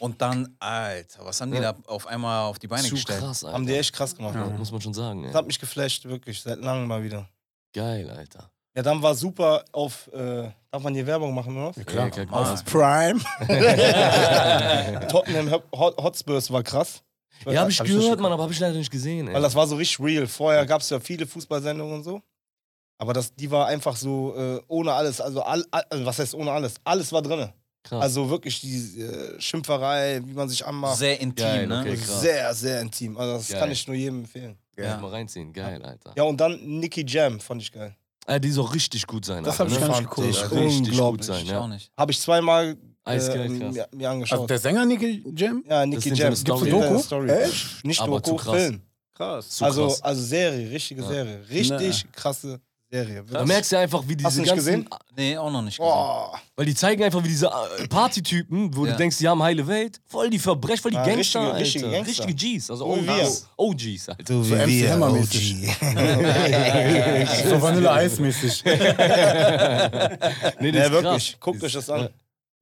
Und dann, Alter, was haben die da auf einmal auf die Beine Zu gestellt? krass, Alter. Haben die echt krass gemacht. ja, muss man schon sagen. Das Ey. hat mich geflasht, wirklich. Seit langem mal wieder. Geil, Alter. Ja, dann war super auf. Äh, darf man hier Werbung machen, oder? was? Klar, klar, klar. Auf Prime. Tottenham Hot- Hot- Hotspurs war krass. Ja, hab ich Hab gehört, das- Mann, aber hab ich leider nicht gesehen, ey. Weil das war so richtig real. Vorher gab es ja viele Fußballsendungen und so. Aber das, die war einfach so äh, ohne alles. Also, all, all, also, was heißt ohne alles? Alles war drin. Krass. Also wirklich die äh, Schimpferei, wie man sich anmacht. Sehr intim, Geil, ne? okay. krass. sehr, sehr intim. Also das Geil. kann ich nur jedem empfehlen. ja. ja. mal reinziehen. Geil, Alter. Ja, und dann Nicky Jam fand ich geil. Äh, die soll richtig gut sein. Das Alter, hab ich ne? gar nicht geguckt. ich Richtig gut sein, Ich ja. auch nicht. Habe ich zweimal äh, mir, mir Also angeschaut. der Sänger Nicky Jam? ja, Nicky Jam. Story. Gibt's eine Doku? Story. Echt? Nicht Aber zu Doku, krass. Film. Krass. Zu Also, krass. also Serie, richtige Serie. Richtig krasse Serie. Da merkst du einfach, wie diese Hast du nicht ganzen, gesehen? Nee, auch noch nicht gesehen. Boah. weil die zeigen einfach, wie diese äh, Partytypen, wo Ja. du denkst, die haben heile Welt, voll die Verbrecher, voll die Ah, Gangster, richtige- Alter. richtige Gangster. richtige Gs, also So wie OGs, OGs, Alter. So So MC Hammer-mäßig. So Vanille-Eis-mäßig. Nee, das Ja, ist wirklich. krass. Guckt euch das an.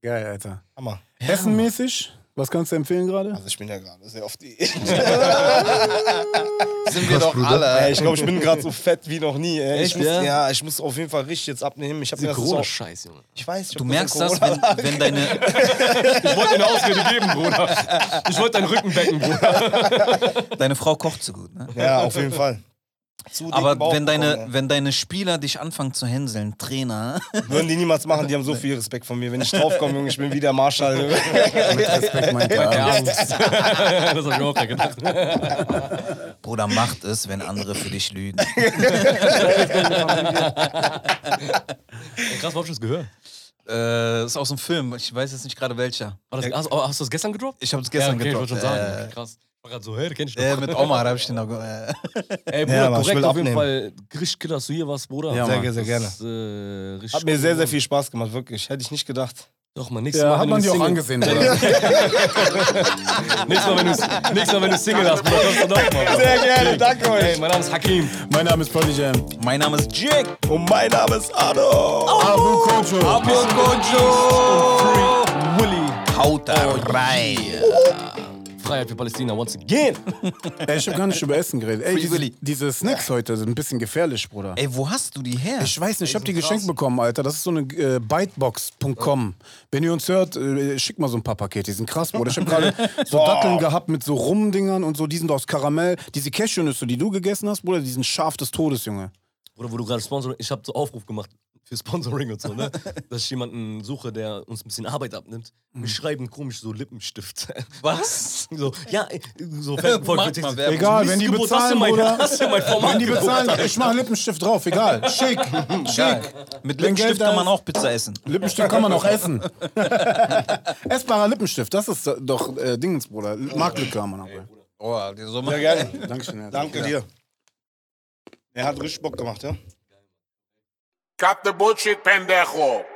Geil, Alter. Hammer. Essenmäßig? Was kannst du empfehlen gerade? Also ich bin ja gerade sehr oft die. Sind wir doch alle. Ey, ich glaube, ich bin gerade so fett wie noch nie. Ey. Echt, ich muss, ja? ja? ich muss auf jeden Fall richtig jetzt abnehmen. Ich habe mir das so, Corona-Scheiß, Junge. Ich weiß. Ich Du merkst das, Corona- wenn, wenn deine. Ich wollte eine Ausrede geben, Bruder. Ich wollte dein Rücken becken, Bruder. Deine Frau kocht so gut, ne? Ja, auf jeden Fall. Zu Aber Bauch wenn deine, bekommen, wenn deine Spieler dich anfangen zu hänseln, Trainer. Würden die niemals machen, die haben so viel Respekt von mir. Wenn ich draufkomme, Junge, ich bin wie der Marschall. Junge. Mit Respekt, mein Ja, Klar. Angst. das hab ich auch gedacht. Bruder, macht es, wenn andere für dich lügen. Krass, wo hab ich das gehört? äh, ist aus dem Film, ich weiß jetzt nicht gerade welcher. Das, hast, hast du das gestern gedroppt? Ich habe es gestern ja, okay, gedroppt. Ich schon sagen. Äh, Okay, krass. Gerade so, hey, kenn ich doch. äh, mit Omar habe ich den noch. ge- Äh. Ey, Bruder, Ja, Mann, korrekt auf jeden. Fall. Richtig killer, dass du hier warst, Bruder. Ja, Sehr, Mann. sehr gerne. Das ist, äh, richtig Hat mir cool sehr, sehr viel Spaß gemacht, wirklich. Hätte ich nicht gedacht. Doch, mal, nächstes Ja, Mal, hat man du dir auch angesehen, Bruder. Nächstes Mal, wenn du, nächstes Mal, wenn du Single hast, Bruder, kommst du noch mal. Sehr gerne, danke Hey, euch. mein Name ist Hakim. Mein Name ist Polly Jam. Mein Name ist Jig. Und mein Name ist Ado. Abu Kojo. Willy. Haut da rein. Freiheit für Palästina, once again. Ey, ich hab gar nicht über Essen geredet. Ey, diese, diese Snacks heute sind ein bisschen gefährlich, Bruder. Ey, wo hast du die her? Ich weiß nicht, ich habe die geschenkt bekommen, Alter. Das ist so eine äh, Bytebox.com. Wenn ihr uns hört, äh, schickt mal so ein paar Pakete. Die sind krass, Bruder. Ich habe gerade so Datteln gehabt mit so Rumdingern und so. Die sind aus Karamell. Diese Cashewnüsse, die du gegessen hast, Bruder, die sind scharf des Todes, Junge. Oder wo du gerade Sponsor, ich habe so Aufruf gemacht für Sponsoring und so, ne? Dass ich jemanden suche, der uns ein bisschen Arbeit abnimmt. Wir schreiben komisch so Lippenstift. Was? so, ja, so Werbung. Egal, wenn die du bezahlen, mein, Format Wenn die bezahlen, Alter? ich mach Lippenstift drauf, egal. Schick, schick. Geil. Mit Lippenstift kann man auch Pizza essen. Lippenstift kann man auch essen. Essbarer Lippenstift, das ist doch äh, Dingens, Bruder. Marktlücke haben wir noch. Oh, so Sehr gerne. Dankeschön. Danke dir. Er hat richtig Bock gemacht, ja? Cut the bullshit, pendejo.